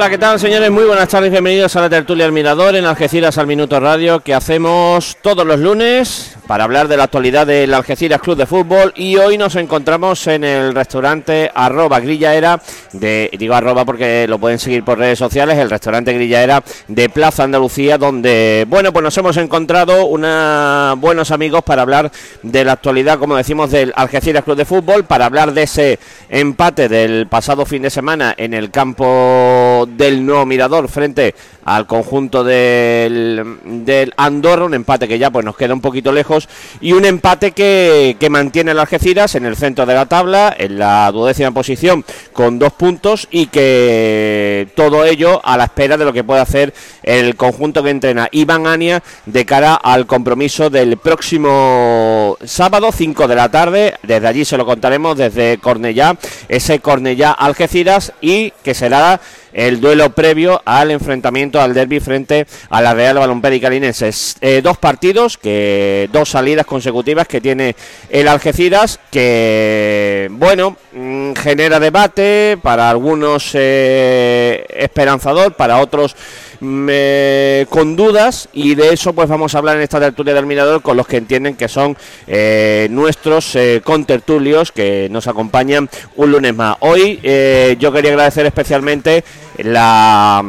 Hola, ¿qué tal, señores? Muy buenas tardes, bienvenidos a la tertulia del Mirador en Algeciras al Minuto Radio, que hacemos todos los lunes para hablar de la actualidad del Algeciras Club de Fútbol. Y hoy nos encontramos en el restaurante arroba grillaera, digo arroba porque lo pueden seguir por redes sociales, el restaurante grillaera de Plaza Andalucía, donde, bueno, pues nos hemos encontrado una, buenos amigos para hablar de la actualidad, como decimos, del Algeciras Club de Fútbol, para hablar de ese empate del pasado fin de semana en el campo del nuevo Mirador frente al conjunto del, del Andorra, un empate que ya pues nos queda un poquito lejos y un empate que, que mantiene el Algeciras en el centro de la tabla, en la duodécima posición con dos puntos y que todo ello a la espera de lo que puede hacer el conjunto que entrena Iván Ania de cara al compromiso del próximo sábado 5 de la tarde, desde allí se lo contaremos desde Cornellá, ese Cornellá Algeciras y que será el duelo previo al enfrentamiento al derby frente a la Real Balompédica Linenses. Eh, dos partidos, que dos salidas consecutivas que tiene el Algeciras, que bueno, mm, genera debate, para algunos eh, esperanzador, para otros con dudas y de eso pues vamos a hablar en esta tertulia del mirador con los que entienden que son eh, nuestros eh, contertulios que nos acompañan un lunes más. Hoy eh, yo quería agradecer especialmente la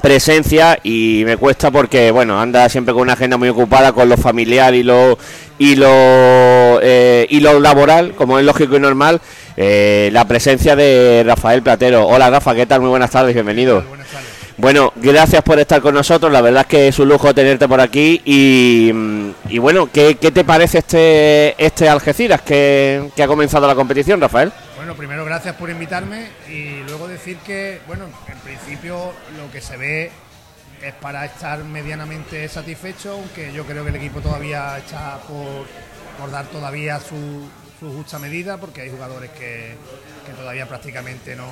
presencia y me cuesta porque bueno anda siempre con una agenda muy ocupada con lo familiar y lo y lo y lo laboral como es lógico y normal la presencia de Rafael Platero hola Rafa qué tal muy buenas tardes bienvenido buenas tardes. Bueno, gracias por estar con nosotros. La verdad es que es un lujo tenerte por aquí. Y, bueno, ¿qué, te parece este este Algeciras que, ha comenzado la competición, Rafael? Bueno, primero gracias por invitarme y luego decir que, bueno, en principio lo que se ve es para estar medianamente satisfecho, aunque yo creo que el equipo todavía está por, dar todavía su, justa medida, porque hay jugadores que todavía prácticamente no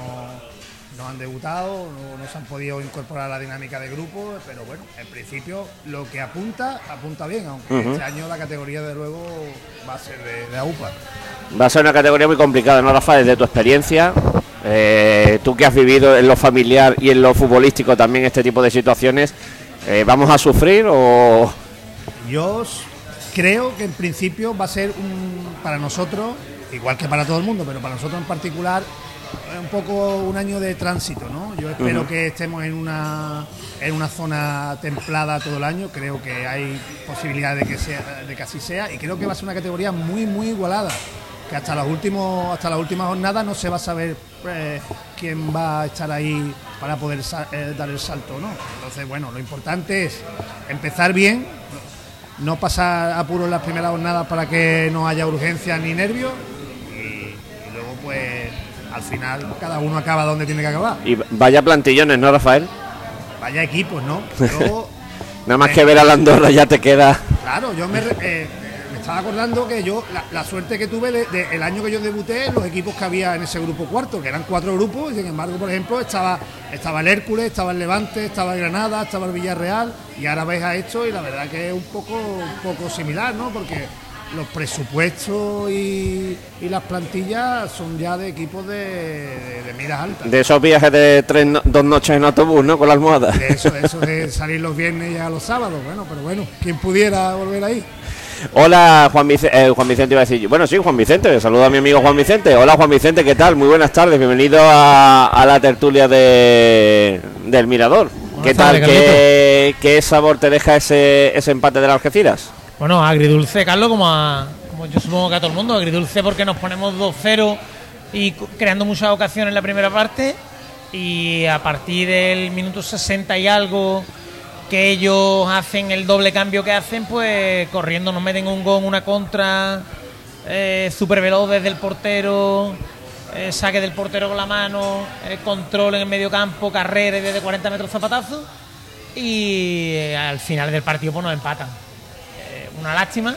no han debutado, no, se han podido incorporar a la dinámica de grupo, pero bueno, en principio lo que apunta, apunta bien, aunque este año la categoría de luego va a ser de, AUPA. Va a ser una categoría muy complicada, ¿no, Rafa? Desde tu experiencia, eh, tú que has vivido en lo familiar y en lo futbolístico también este tipo de situaciones, eh, ¿vamos a sufrir o...? Yo creo que en principio va a ser un, para nosotros, igual que para todo el mundo, pero para nosotros en particular, un poco un año de tránsito, ¿no? Yo espero que estemos en una, en una zona templada todo el año, creo que hay posibilidad de que, sea, de que así sea y creo que va a ser una categoría muy, muy igualada, que hasta, los últimos, hasta la última jornada no se va a saber eh, quién va a estar ahí para poder eh, dar el salto, ¿no? Entonces, bueno, lo importante es empezar bien, no pasar apuros en las primeras jornadas para que no haya urgencia ni nervios y luego pues al final cada uno acaba donde tiene que acabar. Y vaya plantillones, ¿no, Rafael? Vaya equipos, ¿no? Nada más que ver a la Andorra ya te queda. Claro, yo me, eh, me estaba acordando que yo, la, suerte que tuve de, el año que yo debuté, los equipos que había en ese grupo cuarto, que eran cuatro grupos, y sin embargo, por ejemplo, estaba, estaba el Hércules, estaba el Levante, estaba el Granada, estaba el Villarreal, y ahora ves a esto y la verdad que es un poco, un poco similar, ¿no? Porque los presupuestos y, las plantillas son ya de equipos de, de, miras altas. De esos viajes de tres, dos noches en autobús, ¿no? Con la almohada. De eso, eso de salir los viernes y a los sábados. Bueno, pero bueno, quien pudiera volver ahí. Hola Juan Vicente, eh, Juan Vicente iba a decir, bueno sí Juan Vicente, saludo a mi amigo Juan Vicente. Hola Juan Vicente, ¿qué tal? Muy buenas tardes, bienvenido a, la tertulia de, del Mirador. ¿Qué tal? ¿Qué, ¿Qué, sabor te deja ese, ese empate de las Algeciras? Bueno, agridulce, Carlos, como, como yo supongo que a todo el mundo. Agridulce porque nos ponemos 2-0 y creando muchas ocasiones en la primera parte. Y a partir del minuto 60 y algo que ellos hacen el doble cambio que hacen, pues corriendo nos meten un gol, una contra, eh, super veloz desde el portero, eh, saque del portero con la mano, eh, control en el medio campo, carrera desde 40 metros zapatazo. Y eh, al final del partido pues nos empatan una lástima.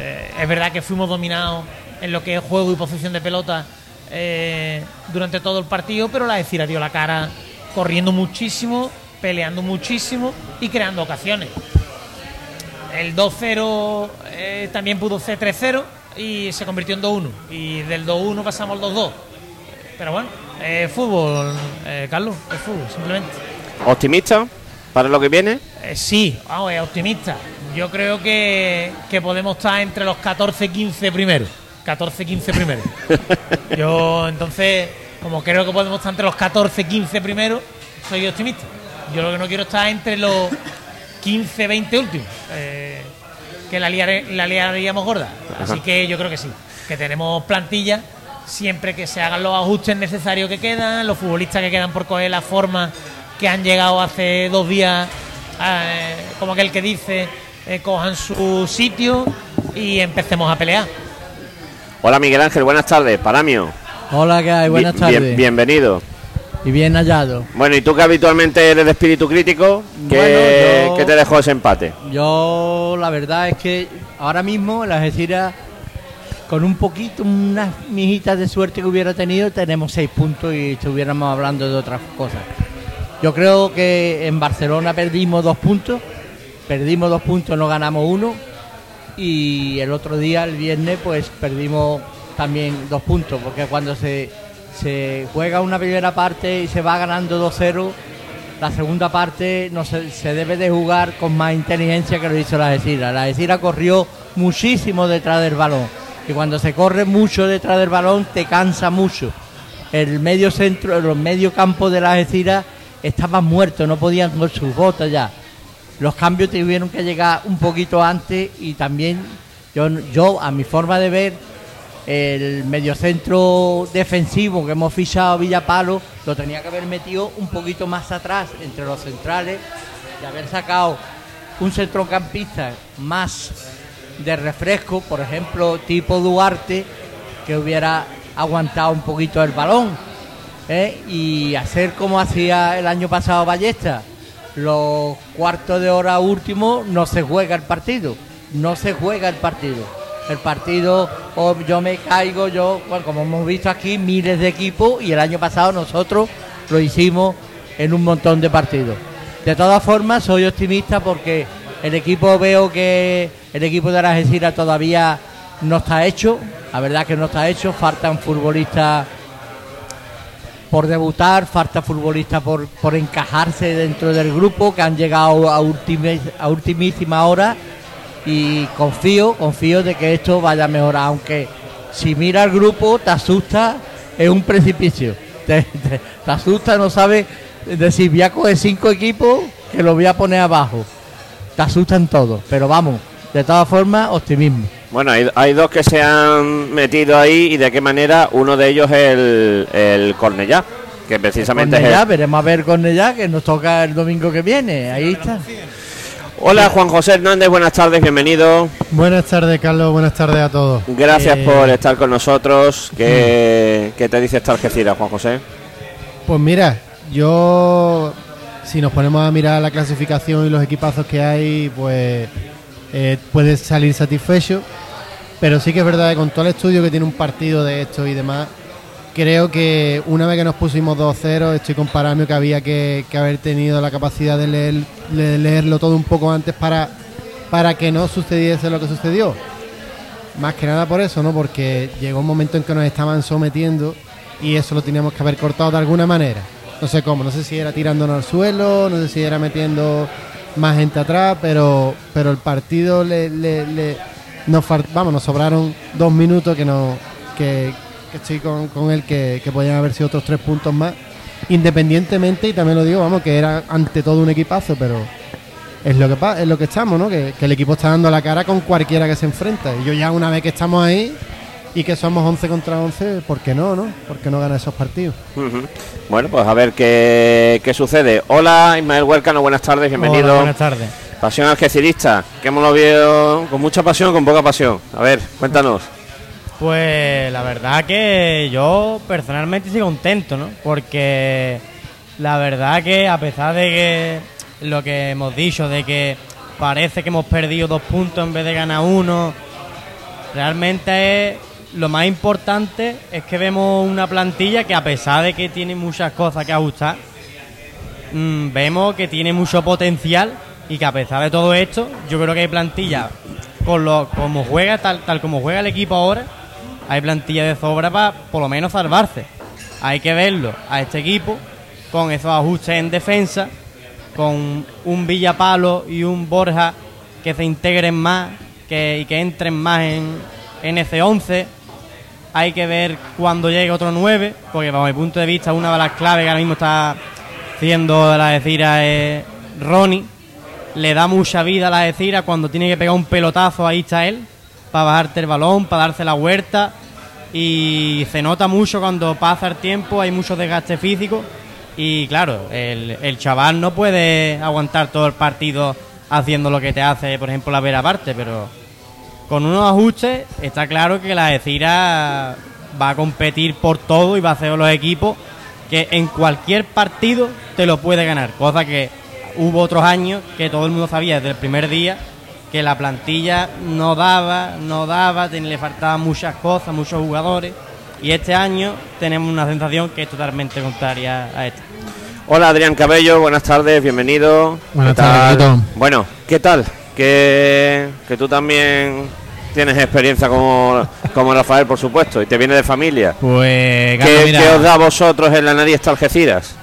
Eh, es verdad que fuimos dominados en lo que es juego y posición de pelota eh, durante todo el partido, pero la Decira dio la cara corriendo muchísimo, peleando muchísimo y creando ocasiones. El 2-0 eh, también pudo ser 3-0 y se convirtió en 2-1. Y del 2-1 pasamos al 2-2. Pero bueno, eh, fútbol, eh, Carlos, es fútbol, simplemente. ¿Optimista para lo que viene? Sí, vamos, es optimista. Yo creo que, que podemos estar entre los 14-15 primeros. 14-15 primeros. Yo, entonces, como creo que podemos estar entre los 14-15 primeros, soy optimista. Yo lo que no quiero estar entre los 15-20 últimos. eh, que la, liare- la liaríamos gorda. Así que yo creo que sí. Que tenemos plantilla siempre que se hagan los ajustes necesarios que quedan, los futbolistas que quedan por coger la forma que han llegado hace dos días, eh, como aquel que dice, eh, cojan su sitio y empecemos a pelear. Hola Miguel Ángel, buenas tardes. Paramio. Hola, ¿qué hay? Buenas Bi- tardes. bien- bienvenido. Y bien hallado. Bueno, y tú que habitualmente eres de espíritu crítico, ¿qué, Bueno, yo- qué te dejó ese empate? Yo, la verdad es que ahora mismo en la Algeciras, con un poquito, unas mijitas de suerte que hubiera tenido, tenemos seis puntos y estuviéramos hablando de otras cosas. Yo creo que en Barcelona perdimos dos puntos, perdimos dos puntos, no ganamos uno. Y el otro día, el viernes, pues perdimos también dos puntos, porque cuando se, juega una primera parte y se va ganando 2-0, la segunda parte no se, debe de jugar con más inteligencia que lo hizo la Algeciras. La Algeciras corrió muchísimo detrás del balón. Y cuando se corre mucho detrás del balón, te cansa mucho. El medio centro, los medio campo de la Algeciras estaban muertos, no podían con sus botas ya. Los cambios tuvieron que llegar un poquito antes y también yo, a mi forma de ver, el mediocentro defensivo que hemos fichado Villapalo lo tenía que haber metido un poquito más atrás entre los centrales y haber sacado un centrocampista más de refresco, por ejemplo, tipo Duarte, que hubiera aguantado un poquito el balón ¿eh? y hacer como hacía el año pasado Ballesta. Los cuartos de hora últimos no se juega el partido, no se juega el partido. El partido, o yo me caigo, yo, bueno, como hemos visto aquí, miles de equipos y el año pasado nosotros lo hicimos en un montón de partidos. De todas formas, soy optimista porque el equipo veo que el equipo de Algeciras todavía no está hecho, la verdad que no está hecho, faltan futbolistas por debutar, falta futbolistas por, por encajarse dentro del grupo que han llegado a, ultime- a ultimísima hora. Y confío, confío de que esto vaya a mejorar, aunque si mira el grupo te asusta, es un precipicio, te, asusta, no sabes decir, voy a coger cinco equipos que los voy a poner abajo, te asustan todos, pero vamos, de todas formas, optimismo. Bueno, hay, hay dos que se han metido ahí y de qué manera. Uno de ellos es el, el Cornellá, que precisamente es Cornellá, el... veremos a ver Cornellá, que nos toca el domingo que viene, ahí está. Hola Juan José Hernández, buenas tardes, bienvenido. Buenas tardes, Carlos. Buenas tardes a todos. Gracias Eh, por estar con nosotros. ¿Qué, qué te dice esta Algeciras, Juan José? Pues mira, yo, si nos ponemos a mirar la clasificación y los equipazos que hay, pues eh, puedes salir satisfecho. Pero sí que es verdad que con todo el estudio que tiene un partido de esto y demás, creo que una vez que nos pusimos 2-0, estoy con Paramio que había que, haber tenido la capacidad de, leer, de leerlo todo un poco antes para, para que no sucediese lo que sucedió. Más que nada por eso, ¿no? Porque llegó un momento en que nos estaban sometiendo y eso lo teníamos que haber cortado de alguna manera. No sé cómo, no sé si era tirándonos al suelo, no sé si era metiendo más gente atrás, pero, pero el partido le- nos, vamos, nos sobraron dos minutos que no que, que estoy con, con él que, que podían haber sido otros tres puntos más. Independientemente, y también lo digo, vamos, que era ante todo un equipazo, pero es lo que es lo que estamos, ¿no? Que, que el equipo está dando la cara con cualquiera que se enfrenta. Y yo ya una vez que estamos ahí y que somos 11 contra 11, ¿por qué no, no? ¿Por qué no gana esos partidos? Bueno, pues a ver qué, qué sucede. Hola Ismael Huercano, buenas tardes, bienvenido. Hola, buenas tardes. Pasión algecirista, que hemos lo visto con mucha pasión, con poca pasión. A ver, cuéntanos. Pues la verdad que yo personalmente estoy contento, ¿no? Porque la verdad que a pesar de que lo que hemos dicho, de que parece que hemos perdido dos puntos en vez de ganar uno, realmente es- lo más importante es que vemos una plantilla que a pesar de que tiene muchas cosas que ajustar, mm, vemos que tiene mucho potencial y que a pesar de todo esto, yo creo que hay plantilla con lo como juega tal tal como juega el equipo ahora, hay plantilla de sobra para por lo menos salvarse. hay que verlo a este equipo con esos ajustes en defensa, con un Villapalo y un Borja que se integren más que, y que entren más en, en ese 11. Hay que ver cuando llegue otro 9, porque bajo mi punto de vista una de las claves que ahora mismo está haciendo la decira es Ronnie. Le da mucha vida a la decira cuando tiene que pegar un pelotazo, ahí está él, para bajarte el balón, para darse la huerta. Y se nota mucho cuando pasa el tiempo, hay mucho desgaste físico. Y claro, el, el chaval no puede aguantar todo el partido haciendo lo que te hace, por ejemplo, la vera parte, pero con unos ajustes está claro que la Decira va a competir por todo y va a hacer los equipos que en cualquier partido te lo puede ganar, cosa que hubo otros años que todo el mundo sabía desde el primer día que la plantilla no daba, no daba, le faltaban muchas cosas, muchos jugadores y este año tenemos una sensación que es totalmente contraria a esta. Hola Adrián Cabello, buenas tardes, bienvenido. Buenas ¿Qué tardes. Bueno, ¿qué tal? Que, que tú también tienes experiencia como, como Rafael, por supuesto, y te viene de familia. Pues, Carlos, ¿Qué, mira, qué os da a vosotros en la nariz esta Algeciras?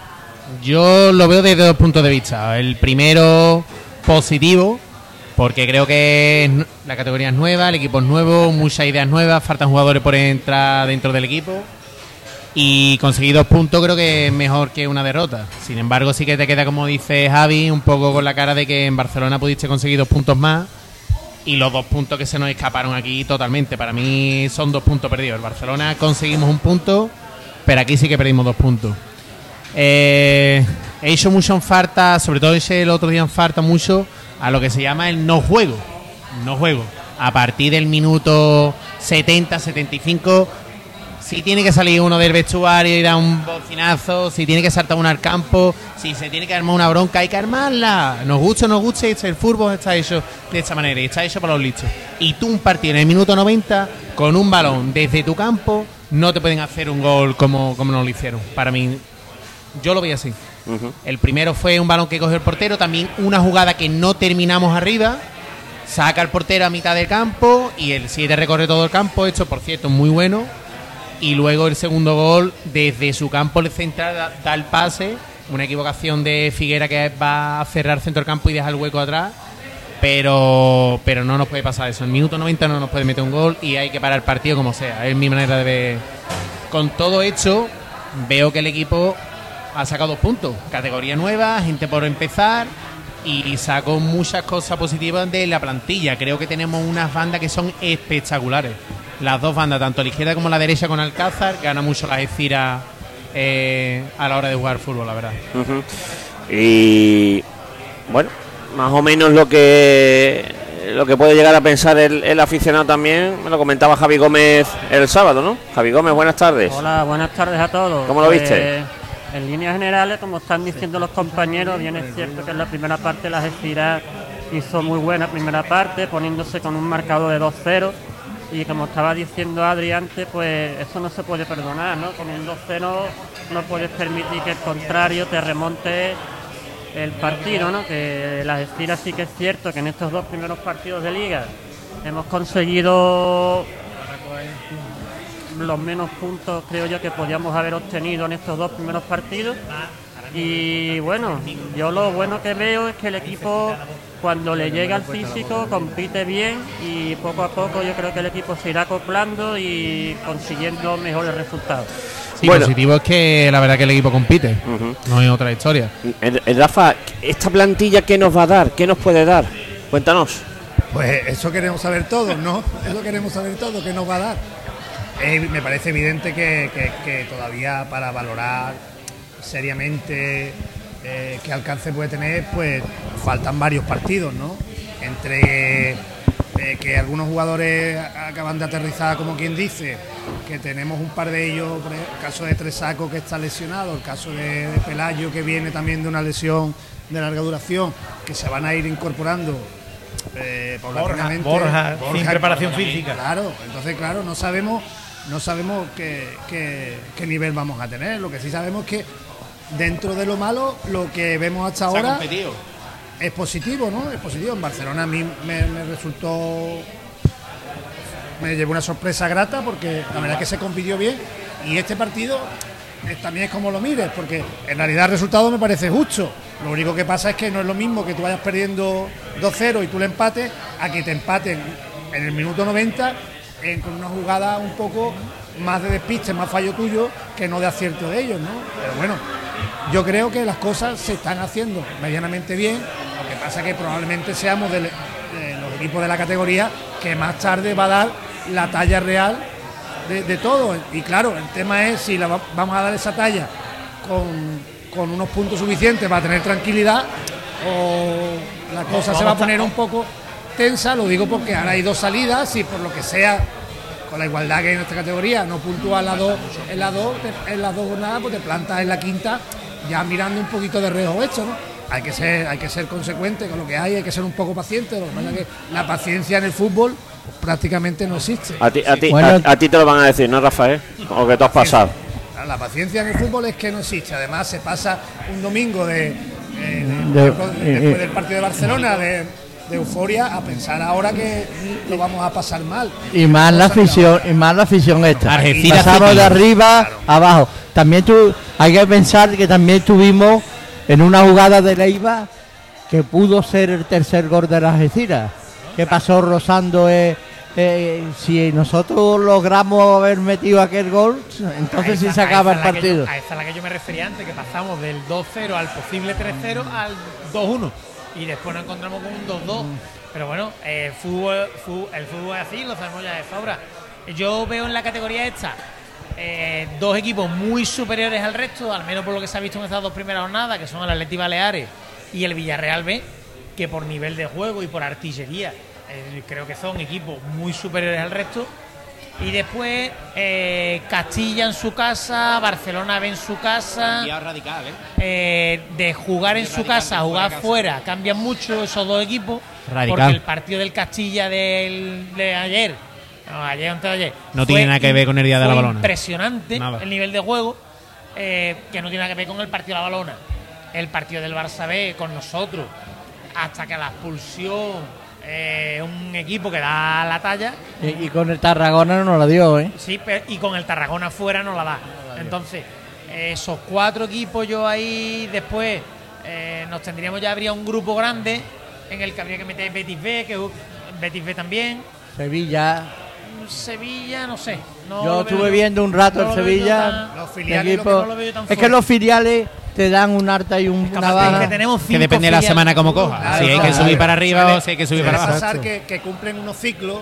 Yo lo veo desde dos puntos de vista. El primero, positivo, porque creo que la categoría es nueva, el equipo es nuevo, muchas ideas nuevas, faltan jugadores por entrar dentro del equipo. Y conseguir dos puntos creo que es mejor que una derrota. Sin embargo, sí que te queda, como dice Javi, un poco con la cara de que en Barcelona pudiste conseguir dos puntos más. Y los dos puntos que se nos escaparon aquí totalmente. Para mí son dos puntos perdidos. En Barcelona conseguimos un punto, pero aquí sí que perdimos dos puntos. Eh, he hecho mucho en falta, sobre todo ese el otro día en falta mucho, a lo que se llama el no juego. No juego. A partir del minuto 70, 75, si tiene que salir uno del vestuario y dar un bocinazo, si tiene que saltar uno al campo, si se tiene que armar una bronca, hay que armarla. Nos guste o no guste, el fútbol está hecho de esta manera y está hecho para los listos. Y tú un partido en el minuto 90 con un balón desde tu campo, no te pueden hacer un gol como, como nos lo hicieron. Para mí, yo lo vi así. El primero fue un balón que cogió el portero, también una jugada que no terminamos arriba. Saca el portero a mitad del campo y el 7 recorre todo el campo, esto por cierto muy bueno. Y luego el segundo gol, desde su campo central da, da el pase, una equivocación de Figuera que va a cerrar centro del campo y deja el hueco atrás. Pero, pero no nos puede pasar eso. En minuto 90 no nos puede meter un gol y hay que parar el partido como sea. Es mi manera de ver. Con todo hecho, veo que el equipo ha sacado dos puntos. Categoría nueva, gente por empezar y sacó muchas cosas positivas de la plantilla. Creo que tenemos unas bandas que son espectaculares. Las dos bandas, tanto la izquierda como la derecha con Alcázar, gana mucho la Ecira eh, a la hora de jugar fútbol, la verdad. Y bueno, más o menos lo que lo que puede llegar a pensar el, el aficionado también, me lo comentaba Javi Gómez el sábado, ¿no? Javi Gómez, buenas tardes. Hola, buenas tardes a todos. ¿Cómo lo Pues, viste? En líneas generales, como están diciendo los compañeros, bien es cierto que en la primera parte la Gestiras hizo muy buena primera parte, poniéndose con un marcador de 2-0. Y como estaba diciendo Adri antes, pues eso no se puede perdonar, ¿no? Con un 2-0 no puedes permitir que el contrario te remonte el partido, ¿no? Que la Gestiras sí que es cierto que en estos dos primeros partidos de liga hemos conseguido los menos puntos creo yo que podíamos haber obtenido en estos dos primeros partidos y bueno yo lo bueno que veo es que el equipo cuando le llega al físico compite bien y poco a poco yo creo que el equipo se irá acoplando y consiguiendo mejores resultados Sí, Bueno. positivo es que la verdad que el equipo compite. No es otra historia. Eh, eh, Rafa, ¿esta plantilla qué nos va a dar? ¿Qué nos puede dar? Cuéntanos. Pues eso queremos saber todos, ¿no? Eso queremos saber todos, ¿qué nos va a dar? Eh, me parece evidente que, que- que todavía para valorar seriamente eh, qué alcance puede tener, pues faltan varios partidos, ¿no? Entre eh, que algunos jugadores acaban de aterrizar, como quien dice, que tenemos un par de ellos, el caso de Tresaco que está lesionado, el caso de, de Pelayo que viene también de una lesión de larga duración, que se van a ir incorporando eh, paulatinamente. Borja, sin preparación Borja, física. Claro, entonces claro, no sabemos, no sabemos qué, qué- qué nivel vamos a tener. Lo que sí sabemos es que dentro de lo malo, lo que vemos hasta ahora es positivo, ¿no? Es positivo. En Barcelona a mí me, me resultó. Me llevó una sorpresa grata porque la verdad es que se compitió bien. Y este partido eh, también es como lo mires, porque en realidad el resultado me parece justo. Lo único que pasa es que no es lo mismo que tú vayas perdiendo 2-0 y tú le empates, a que te empaten en el minuto 90 en- con una jugada un poco más de despiste, más fallo tuyo que no de acierto de ellos, ¿no? Pero bueno, yo creo que las cosas se están haciendo medianamente bien, lo que pasa que probablemente seamos de, de los equipos de la categoría que más tarde va a dar la talla real de, de todo. Y claro, el tema es si la va- vamos a dar esa talla con, con unos puntos suficientes para tener tranquilidad o la cosa se va a poner un poco tensa, lo digo porque ahora hay dos salidas y por lo que sea, con la igualdad que hay en esta categoría, no puntúa en las dos, en las dos, en las dos jornadas, pues te plantas en la quinta ya mirando un poquito de reojo hecho, ¿no? Hay que ser, hay que ser consecuente con lo que hay, hay que ser un poco paciente, lo que pasa es que la paciencia en el fútbol pues, prácticamente no existe. A ti, a, ti, Bueno. a, a ti te lo van a decir, ¿no, Rafael? O que tú has pasado. La paciencia en el fútbol es que no existe. Además, se pasa un domingo de, eh, de- De- después, eh, después eh. del partido de Barcelona de, de euforia a pensar ahora que lo vamos a pasar mal. Y más la afición, y más la afición esta. Algeciras Pasamos de arriba a abajo. También tú, hay que pensar que también tuvimos en una jugada de Leiva que pudo ser el tercer gol de las Algeciras. Que pasó rozando eh, eh, si nosotros logramos haber metido aquel gol, entonces sí se acaba el que yo- partido. a esa es la que yo me refería antes, que pasamos del 2-0 al posible 3-0 al 2-1. Y después nos encontramos con un 2-2. Pero bueno, eh, fútbol, el fútbol es así, lo sabemos ya de sobra. Yo veo en la categoría esta eh, dos equipos muy superiores al resto, al menos por lo que se ha visto en estas dos primeras jornadas, que son el Atleti Baleares y el Villarreal B, que por nivel de juego y por artillería eh, creo que son equipos muy superiores al resto. Y después eh, Castilla en su casa, Barcelona B en su casa. radical, ¿eh? Eh, de jugar en su casa a jugar fuera cambian mucho esos dos equipos. Radical. Porque el partido del Castilla del, de ayer, no, ayer antes de ayer, No tiene nada que ver con el día de la balona. Impresionante Nada. el nivel de juego, eh, que no tiene nada que ver con el partido de la balona. El partido del Barça B con nosotros, hasta que la expulsión, eh, un equipo que da la talla, Y, y con el Tarragona no la dio, ¿eh? Sí, pe- y con el Tarragona fuera no la da. Entonces, esos cuatro equipos yo ahí después eh, nos tendríamos ya habría un grupo grande en el que habría que meter Betis B, que Betis B también. Sevilla. Sevilla, no sé. No Yo veo estuve viendo un rato no veo Sevilla. tan- Los el filiales, equipo- no lo veo tan es que los filiales te dan un alta y un, una baja. que tenemos Que depende de la semana como coja. Claro, si hay que claro. subir para arriba Suele- o si hay que subir para abajo. pasar que, que cumplen unos ciclos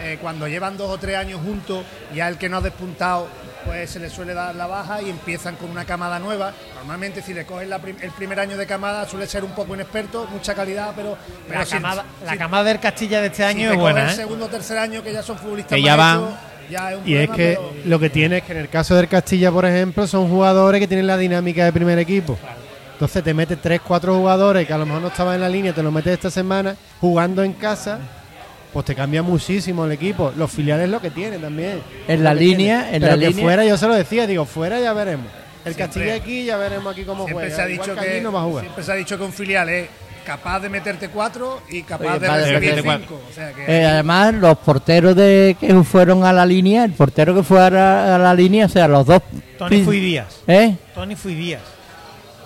eh, cuando llevan dos o tres años juntos, ya el que no ha despuntado, pues se le suele dar la baja y empiezan con una camada nueva. Normalmente si le cogen la prim- el primer año de camada suele ser un poco inexperto, mucha calidad, pero, pero La si- camada, la camada del Castilla de este año es buena, el ¿eh? segundo o tercer año que ya son futbolistas Que ya van. Ya es un Y es que pero- lo que tiene es que en el caso del Castilla, por ejemplo, son jugadores que tienen la dinámica de primer equipo. Entonces te metes 3, 4 jugadores que a lo mejor no estaban en la línea, te los metes esta semana jugando en casa, pues te cambia muchísimo el equipo. Los filiales lo que tienen también. En la línea, tienen. en Pero la que línea. fuera yo se lo decía, digo, fuera ya veremos. El Siempre- Castilla aquí ya veremos aquí cómo siempre juega. se ha Igual dicho que que, aquí no va a jugar. siempre se ha dicho que un filial es capaz de meterte cuatro y capaz Oye, de recibir meterte cinco. O sea que Eh, además, los porteros de que fueron a la línea, el portero que fue a la, a la línea, o sea, los dos. Tony Fui Díaz. ¿Eh? Tony Fui Díaz.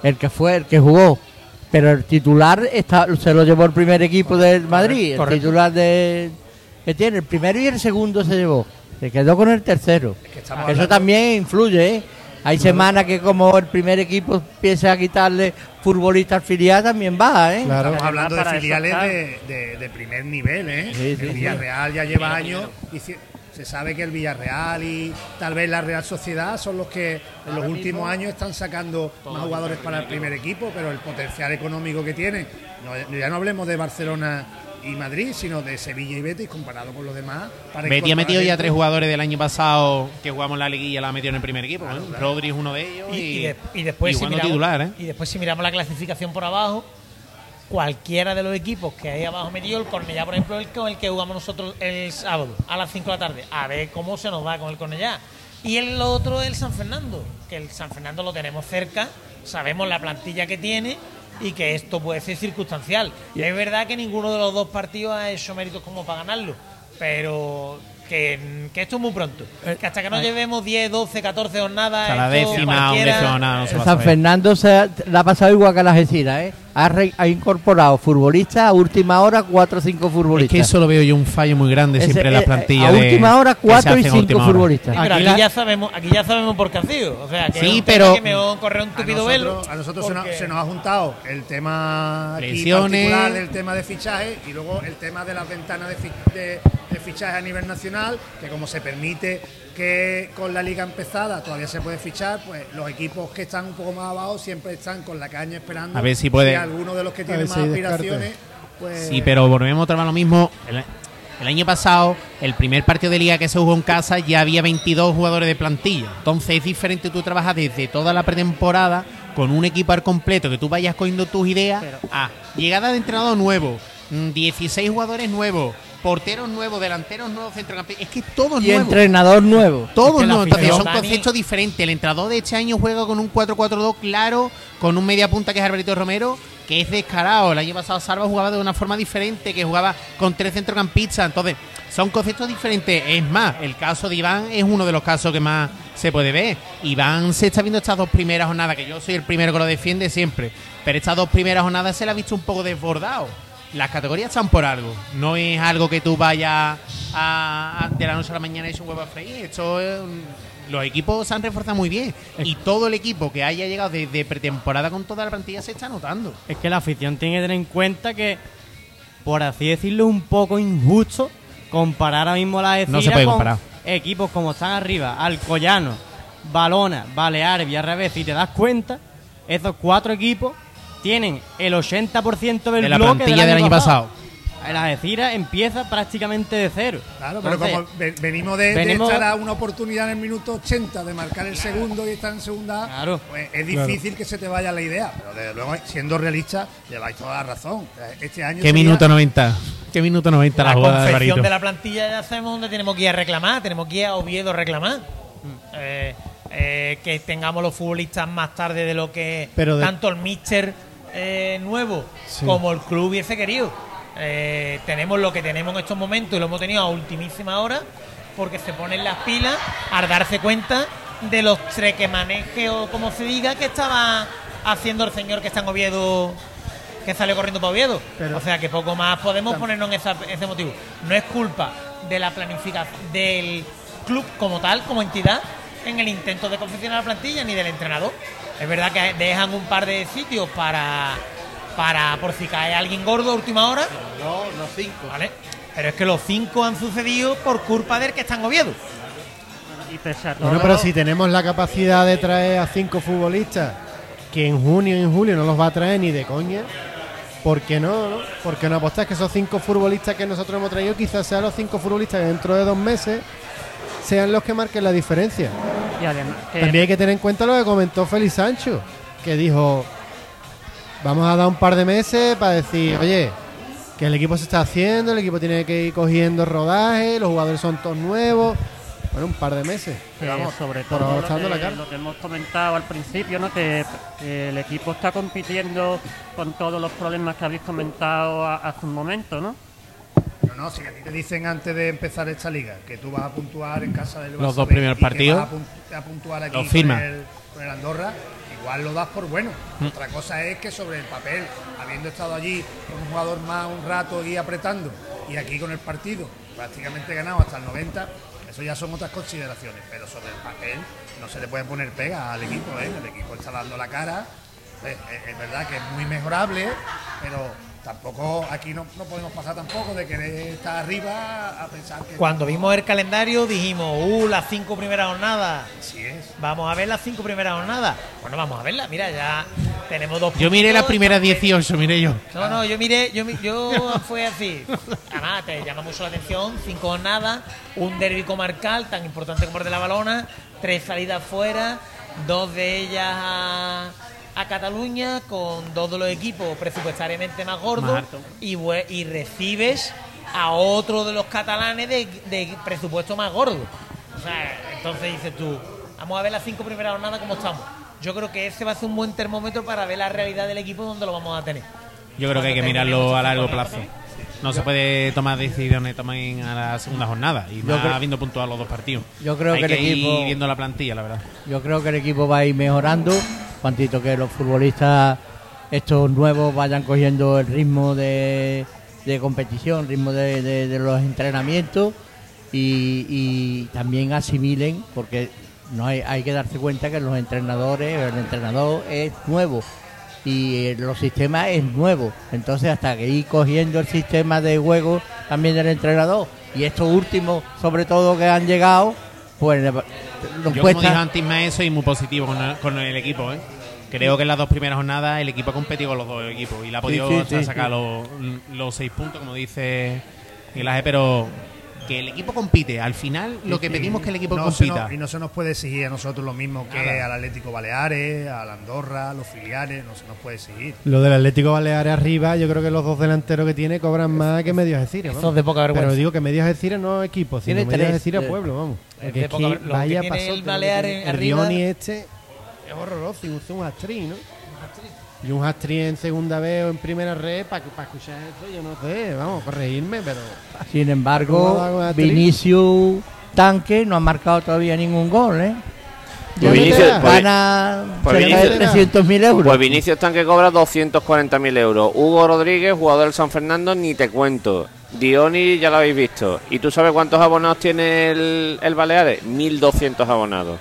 El que fue, el que jugó. Pero el titular está, se lo llevó el primer equipo del Madrid. El titular de, que tiene, el primero y el segundo se llevó. Se quedó con el tercero. Eso hablando- también influye, ¿eh? Hay semanas que como el primer equipo empieza a quitarle futbolista al filial, también baja, ¿eh? Claro. Estamos hablando de filiales de, de- de primer nivel, ¿eh? Sí, sí, el sí. Villarreal ya lleva años y se sabe que el Villarreal y tal vez la Real Sociedad son los que en los últimos años están sacando más jugadores para el primer equipo, pero el potencial económico que tiene, no- ya no hablemos de Barcelona y Madrid, sino de Sevilla y Betis comparado con los demás. para Betty ha metido ya tres jugadores del año pasado que jugamos la liguilla, la ha metido en el primer equipo. ¿no? Rodri es uno de ellos. Y, Y, y de- y después, y si miramos, titular, ¿eh? y después si miramos la clasificación por abajo, cualquiera de los equipos que hay abajo metido, el Cornellá, por ejemplo, el con el que jugamos nosotros el sábado a las 5 de la tarde, a ver cómo se nos va con el Cornellá. Y el otro es el San Fernando, que el San Fernando lo tenemos cerca, sabemos la plantilla que tiene y que esto puede ser circunstancial. Es verdad que ninguno de los dos partidos ha hecho méritos como para ganarlo, pero que, que esto es muy pronto. Que hasta que no llevemos 10, 12, 14 jornadas. Hasta la esto décima, un cualquiera- décima jornada no se va a San. Fernando se le ha pasado igual que a la Algeciras, ¿eh? Ha, re- ha incorporado futbolistas a última hora, cuatro o cinco Es futbolistas. que eso lo veo yo un fallo muy grande Ese, siempre en las eh, plantillas. A de- última hora, cuatro y cinco futbolistas. Sí, pero Aquí aquí, la- ya sabemos, aquí ya sabemos por qué ha sido. O sea, que Sí, es pero- tema que me correr un A tupido nosotros, a nosotros se, nos, se nos ha juntado el tema Lesiones. particular del tema de fichaje y luego el tema de las ventanas de, fi- de- de fichaje a nivel nacional, que como se permite que con la liga empezada todavía se puede fichar, pues los equipos que están un poco más abajo siempre están con la caña esperando A ver si puede- que alguno de los que ver más si aspiraciones, pues Sí, pero volvemos otra vez a lo mismo. El, el año pasado, el primer partido de liga que se jugó en casa, ya había 22 jugadores de plantilla. Entonces es diferente tú trabajas desde toda la pretemporada con un equipo al completo, que tú vayas cogiendo tus ideas Pero- a llegada de entrenador nuevo, mm, 16 jugadores nuevos, porteros nuevos, delanteros nuevos, centrocampistas. Es que todo Y nuevo. entrenador nuevo. Todos Es que la no, entonces son Dani- conceptos diferentes. El entrenador de este año juega con un 4-4-2 claro, con un media punta que es Alberto Romero, que es descarado. El año pasado Salva jugaba de una forma diferente, que jugaba con tres centrocampistas. Entonces, son conceptos diferentes. Es más, el caso de Iván es uno de los casos que más se puede ver. Iván se está viendo estas dos primeras jornadas, que yo soy el primero que lo defiende siempre, pero estas dos primeras jornadas se la ha visto un poco desbordado. Las categorías están por algo. No es algo que tú vayas a, a- de la noche a la mañana y es un huevo a freír. Esto es los equipos se han reforzado muy bien. Y todo el equipo que haya llegado desde pretemporada con toda la plantilla se está notando. Es que la afición tiene que tener en cuenta que, por así decirlo, un poco injusto comparar ahora mismo la No se puede comparar. equipos como están arriba, Alcoyano, Balona, Baleares, Villarreal. Si te das cuenta, esos cuatro equipos tienen el 80% del De la bloque plantilla del año pasado. La Algeciras empieza prácticamente de cero. Claro, pero Entonces, como ve- venimos de, de venimos- estar a una oportunidad en el minuto 80 de marcar el segundo y estar en segunda, Claro. pues es difícil que se te vaya la idea. Pero desde luego, siendo realista, lleváis toda la razón. Este año ¿Qué sería- minuto 90? ¿Qué minuto 90 la, la jugada de de la plantilla ya sabemos dónde tenemos que ir a reclamar. Tenemos que ir a Oviedo a reclamar. Eh, eh, que tengamos los futbolistas más tarde de lo que Pero de- tanto el míster eh, Sí. como el club hubiese querido. Eh, tenemos lo que tenemos en estos momentos y lo hemos tenido a ultimísima hora porque se ponen las pilas al darse cuenta de los trequemanejes o como se diga que estaba haciendo el señor que está en Oviedo que salió corriendo para Oviedo. Pero- o sea que poco más podemos ponernos en esa- ese motivo. No es culpa de la planificación del club como tal, como entidad, en el intento de confeccionar la plantilla ni del entrenador. Es verdad que dejan un par de sitios para, para por si cae alguien gordo a última hora. No, no cinco. ¿Vale? Pero es que los cinco han sucedido por culpa del que está en Oviedo. Y todo, Bueno, pero si tenemos la capacidad de traer a cinco futbolistas, que en junio y en julio no los va a traer ni de coña, ¿por qué no? no? ¿Por qué no apostas que esos cinco futbolistas que nosotros hemos traído quizás sean los cinco futbolistas que dentro de dos meses sean los que marquen la diferencia? y además que También hay que tener en cuenta lo que comentó Félix Sancho, que dijo, vamos a dar un par de meses para decir, oye, que el equipo se está haciendo, el equipo tiene que ir cogiendo rodaje, los jugadores son todos nuevos. Bueno, un par de meses. Pero vamos, sobre todo lo que, la cara. lo que hemos comentado al principio, ¿no? que, que el equipo está compitiendo con todos los problemas que habéis comentado a- hace un momento, ¿no? No, si a ti te dicen antes de empezar esta liga que tú vas a puntuar en casa del Los dos B primeros y que partidos, vas a, pun- a puntuar aquí con el, con el Andorra, igual lo das por bueno. Mm. Otra cosa es que sobre el papel, habiendo estado allí con un jugador más un rato y apretando, y aquí con el partido prácticamente ganado hasta el 90, eso ya son otras consideraciones. Pero sobre el papel no se le puede poner pega al equipo, ¿eh? el equipo está dando la cara. Es, es- es verdad que es muy mejorable, pero tampoco aquí no, no podemos pasar tampoco de querer estar arriba a pensar que Cuando vimos el calendario dijimos, uh, las cinco primeras jornadas. así es. Vamos a ver las cinco primeras jornadas. Bueno, vamos a verlas. Mira, ya tenemos dos. Yo miré las primeras 18, miré yo. No, no, yo miré, yo, mi- yo fue así. Además, te llama mucho la atención, cinco jornadas, un derbi comarcal tan importante como el de la balona, tres salidas fuera, dos de ellas a, a Cataluña, con dos de los equipos presupuestariamente más gordos, y, bue- y recibes a otro de los catalanes de, de presupuesto más gordo. O sea, entonces dices tú, vamos a ver las cinco primeras jornadas cómo estamos. Yo creo que ese va a ser un buen termómetro para ver la realidad del equipo donde lo vamos a tener. Yo creo que hay que mirarlo a largo plazo. No se puede tomar decisiones también a la segunda jornada y más habiendo puntuado los dos partidos. Yo creo Hay que el equipo- ir viendo la plantilla, la verdad. Yo creo que el equipo va a ir mejorando, cuantito que los futbolistas estos nuevos vayan cogiendo el ritmo de, de competición, ritmo de, de- los entrenamientos y, y también asimilen, porque no hay, hay que darse cuenta que los entrenadores, el entrenador es nuevo y eh, los sistemas es nuevo. Entonces hasta que ir cogiendo el sistema de juego también del entrenador y estos últimos, sobre todo que han llegado, pues nos Yo, como dijo antes, más soy muy positivo con el, con el equipo. ¿eh? Creo que en las dos primeras jornadas el equipo ha competido con los dos equipos y le ha podido sí, hasta sí, sacar. Los, los seis puntos, como dice Miguel Ángel, pero que el equipo compite. Al final, lo que pedimos es que el equipo No compita. nos- y no se nos puede exigir a nosotros lo mismo que al Atlético Baleares, al Andorra, a los filiales, no se nos puede exigir. Lo del Atlético Baleares arriba, yo creo que los dos delanteros que tiene cobran más que Medios vamos. es de poca vergüenza. Pero digo que Medios Algeciras no es equipo, sino Tiene Medios eh, pueblo, vamos. es Porque de poca que vaya tiene el pasote, lo Baleares que tiene. arriba- El Rioni este es horroroso, y un, ¿no? Y un hat en segunda vez o en primera red, para escuchar eso, yo no sé, vamos, corregirme, pero... Sin ¿Cómo embargo? Vinicius Tanque no ha marcado todavía ningún gol, ¿eh? Pues no Vinicius- pues- Gana pues cerca de Vinicius- 300.000 euros. Pues Vinicius Tanque cobra 240.000 euros. Hugo Rodríguez, jugador del San Fernando, ni te cuento. Dioni ya lo habéis visto. ¿Y tú sabes cuántos abonados tiene el, el Baleares? 1.200 abonados.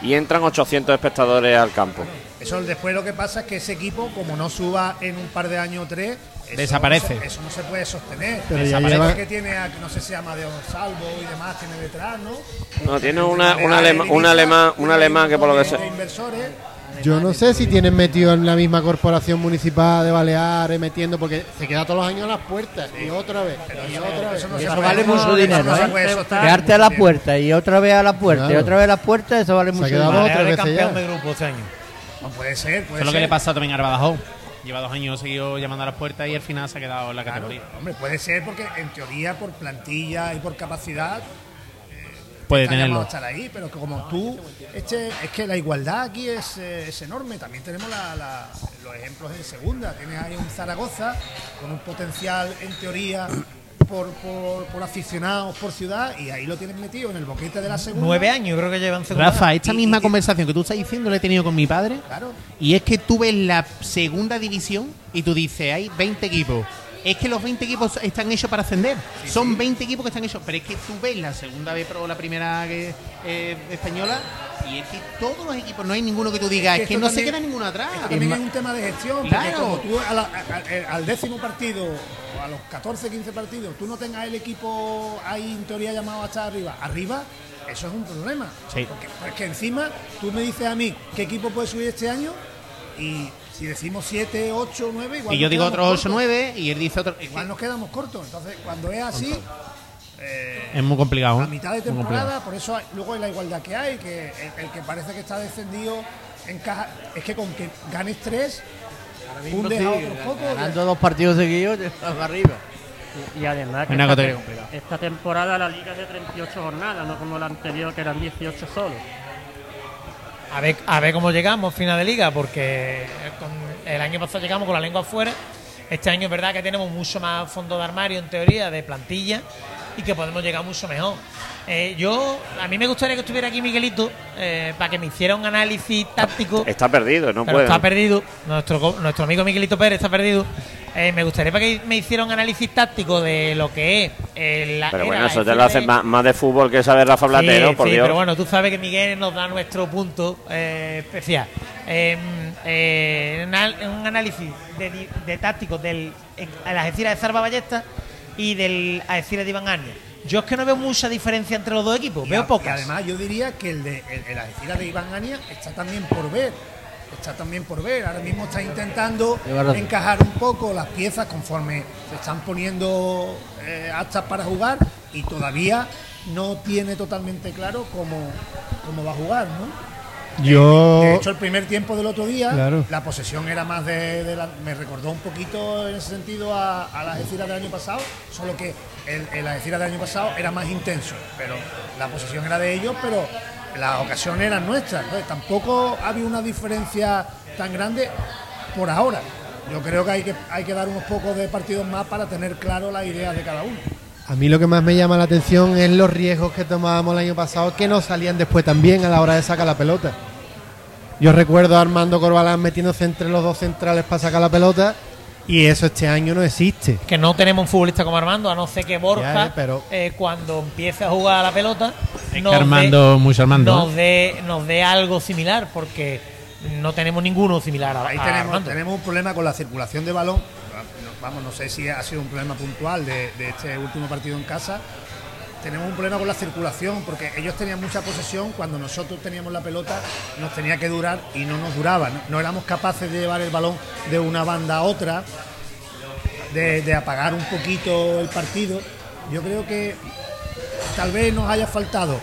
Y entran 800 espectadores al campo. Eso después lo que pasa es que ese equipo, como no suba en un par de años o tres, eso Desaparece. no se- Eso no se puede sostener. Pero ya Desaparece lleva- que tiene, a- no sé si Amadeo Salvo y demás, tiene detrás, ¿no? No, tiene una, un, Baleares, alema- un Ibiza, alemán, un alemán que por lo que de inversores. Yo no sé si tienen metido en la misma corporación municipal de Baleares, metiendo, porque se queda todos los años a las puertas, y otra vez, y otra vez. Eso no Y se eso puede- vale mucho no- dinero, eso no se ¿eh? Quedarte a la puerta y otra vez a la puerta y otra vez a la puerta, eso vale Se ha mucho quedado dinero. otra vez campeón ya. de grupo este año. No puede ser, Eso puede es lo que le pasa también a Badajoz. Lleva dos años seguido llamando a las puertas y al final se ha quedado en la Claro, categoría. hombre, puede ser porque en teoría por plantilla y por capacidad Puede está llamado tenerlo. estar ahí, pero que como tú, este, es que la igualdad aquí es, eh, es enorme. También tenemos la- la- los ejemplos en segunda. Tienes ahí un Zaragoza con un potencial en teoría por, por, por aficionados, por ciudad, y ahí lo tienes metido en el boquete de la segunda. Nueve años creo que llevan segunda. Rafa, esta Y- misma y- conversación que tú estás diciendo la he tenido con mi padre. Claro. Y es que tú ves la segunda división y tú dices, hay 20 equipos. Es que los 20 equipos están hechos para ascender. Son 20 equipos que están hechos. Pero es que tú ves la segunda vez pro, la primera que, eh, española, y es que todos los equipos, no hay ninguno que tú digas, que es que no se queda ninguno atrás. Esto también es un tema de gestión, porque Claro. como tú a la- a- a- al décimo partido o a los 14, 15 partidos, tú no tengas el equipo ahí en teoría llamado a estar arriba, arriba, eso es un problema. Sí. Porque, porque encima tú me dices a mí qué equipo puede subir este año y si decimos 7, 8, 9, igual Y yo digo otros 8 cortos. 9 y él dice otro. Igual nos quedamos cortos. Entonces, cuando es así, eh, es muy complicado. a ¿eh? mitad de temporada, por eso hay- luego hay la igualdad que hay, que el, el que parece que está descendido encaja, es que con que ganes tres, hundes a otros pocos. Ganando dos partidos seguidos, vas arriba. Y además que esta, esta temporada la liga es de 38 jornadas, no como la anterior que eran 18 solo. A ver, a ver cómo llegamos final de liga, porque el año pasado llegamos con la lengua afuera. Este año es verdad que tenemos mucho más fondo de armario en teoría, de plantilla, y que podemos llegar mucho mejor. Eh, yo, a mí me gustaría que estuviera aquí Miguelito eh, para que me hiciera un análisis táctico. Está perdido, no puede. está perdido. Nuestro, nuestro amigo Miguelito Pérez está perdido. Eh, me gustaría para que me hiciera un análisis táctico de lo que es. eh, la- Pero bueno, la eso te lo hace más, más de fútbol que sabe Rafa Platero, Sí, por sí, Dios. pero bueno, tú sabes que Miguel nos da nuestro punto eh, especial. Eh, eh, un análisis de, de tácticos del la de Zarba Ballesta y del Algeciras de Iván Arnia. Yo es que no veo mucha diferencia entre los dos equipos, Y veo a- pocas. Y además yo diría que el de el, el de Iván Ania está también por ver. Está también por ver. Ahora mismo está intentando encajar un poco las piezas conforme se están poniendo eh, aptas para jugar y todavía no tiene totalmente claro cómo, cómo va a jugar, ¿no? Yo. De hecho, el primer tiempo del otro día, Claro. la posesión era más de, de la- me recordó un poquito en ese sentido a, a la Algeciras del año pasado, solo que el, el Algeciras del año pasado era más intenso, pero la posesión era de ellos, pero las ocasiones eran nuestras. Entonces, tampoco había una diferencia tan grande por ahora. yo creo que hay que, hay que dar unos pocos de partidos más para tener claro las ideas de cada uno. A mí lo que más me llama la atención es los riesgos que tomábamos el año pasado que no salían después también a la hora de sacar la pelota. Yo recuerdo a Armando Corbalán metiéndose entre los dos centrales para sacar la pelota y eso este año no existe. Que no tenemos un futbolista como Armando, a no ser que Borja, Ya, eh, pero- eh, cuando empiece a jugar a la pelota, Es nos que Armando, dé- mucho Armando. nos dé, nos algo similar, porque no tenemos ninguno similar a, Ahí a tenemos, Armando. tenemos un problema con la circulación de balón. Vamos, no sé si ha sido un problema puntual de, de este último partido en casa. Tenemos un problema con la circulación porque ellos tenían mucha posesión. Cuando nosotros teníamos la pelota, nos tenía que durar y no nos duraba. No, No éramos capaces de llevar el balón de una banda a otra, de, de apagar un poquito el partido. Yo creo que tal vez nos haya faltado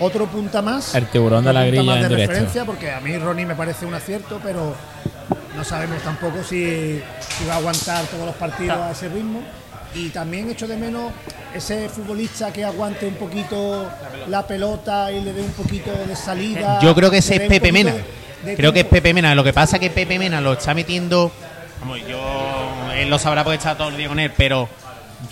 otro punta más. El tiburón de la punta grilla más de referencia, porque a mí Ronnie me parece un acierto, pero no sabemos tampoco si, si va a aguantar todos los partidos a ese ritmo. Y también echo de menos ese futbolista que aguante un poquito la pelota y le dé un poquito de salida. Yo creo que ese es Pepe Mena. Creo que es tiempo. Pepe Mena. Lo que pasa es que Pepe Mena lo está metiendo. Vamos, yo. Él lo sabrá porque está todo el día con él, pero.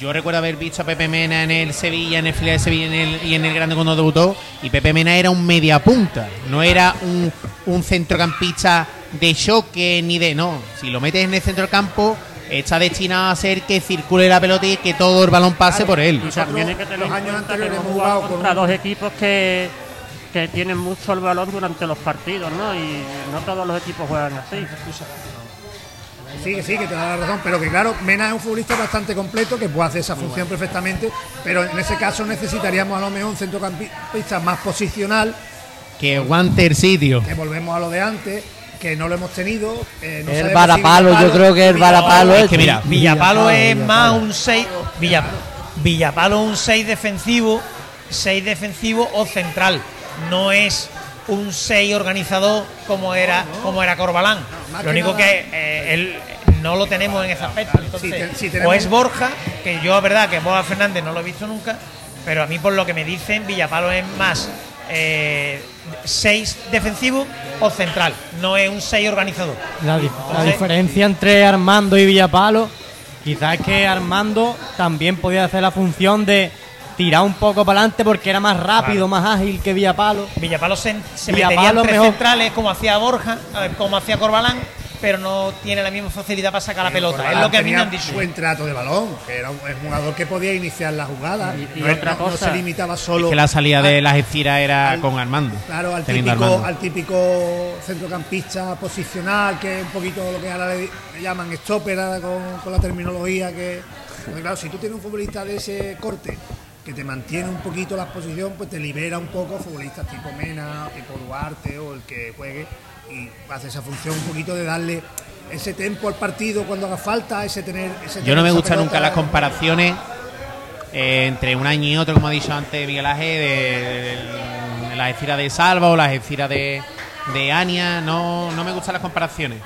Yo recuerdo haber visto a Pepe Mena en el Sevilla, en el filial de Sevilla en el- y en el Grande cuando debutó. Y Pepe Mena era un mediapunta. No era un, un centrocampista de choque ni de. No. Si lo metes en el centro del campo, está destinado a ser que circule la pelota y que todo el balón pase por él. Y también hay que tener los años anteriores hemos jugado jugado con contra dos equipos que, que tienen mucho el balón durante los partidos, ¿no? Y no todos los equipos juegan así. Sí, que sí, que te da la razón, pero que claro, Mena es un futbolista bastante completo que puede hacer esa función perfectamente, pero en ese caso necesitaríamos a lo mejor un centrocampista más posicional, Que aguante el sitio. que volvemos a lo de antes, que no lo hemos tenido. eh, no El si varapalo, yo creo que el varapalo es que mira, Villapalo es Villapalo. más un 6. Villapalo un 6 defensivo, 6 defensivo o central. No es un 6 organizador como era como era Corbalán. Lo que único nada- que eh, él no lo tenemos en ese aspecto. Entonces, te- si o es Borja, que yo, es verdad, que Borja Fernández no lo he visto nunca, pero a mí, por lo que me dicen, Villapalo es más 6 defensivo o central. No es un 6 organizador. La, di- la Entonces- diferencia entre Armando y Villapalo, quizás es que Armando también podía hacer la función de tirar un poco para adelante porque era más rápido, más ágil que Villapalo. Villapalo se, se Villapalo metería mejor. centrales como hacía Borja, eh, como hacía Corbalán, pero no tiene la misma facilidad para sacar la pelota. Es lo que a mí me han dicho. buen trato de balón, que era un, jugador que podía iniciar la jugada, Y- y no, otra no- no cosa, se limitaba solo Es que la salida al- de las estiras era al- con Armando. Claro, al típico, Armando. al típico centrocampista posicional, que es un poquito lo que ahora le, le llaman stopper con, con la terminología que. porque claro, si tú tienes un futbolista de ese corte que te mantiene un poquito la posición, pues te libera un poco futbolistas tipo Mena, tipo Duarte o el que juegue y hace esa función un poquito de darle ese tempo al partido cuando haga falta, ese tener. Ese Yo tener no me gustan nunca las comparaciones eh, entre un año y otro, como ha dicho antes Miguel Ángel, de, las estiras de Salva o las estiras de, de Ania. No, no me gustan las comparaciones.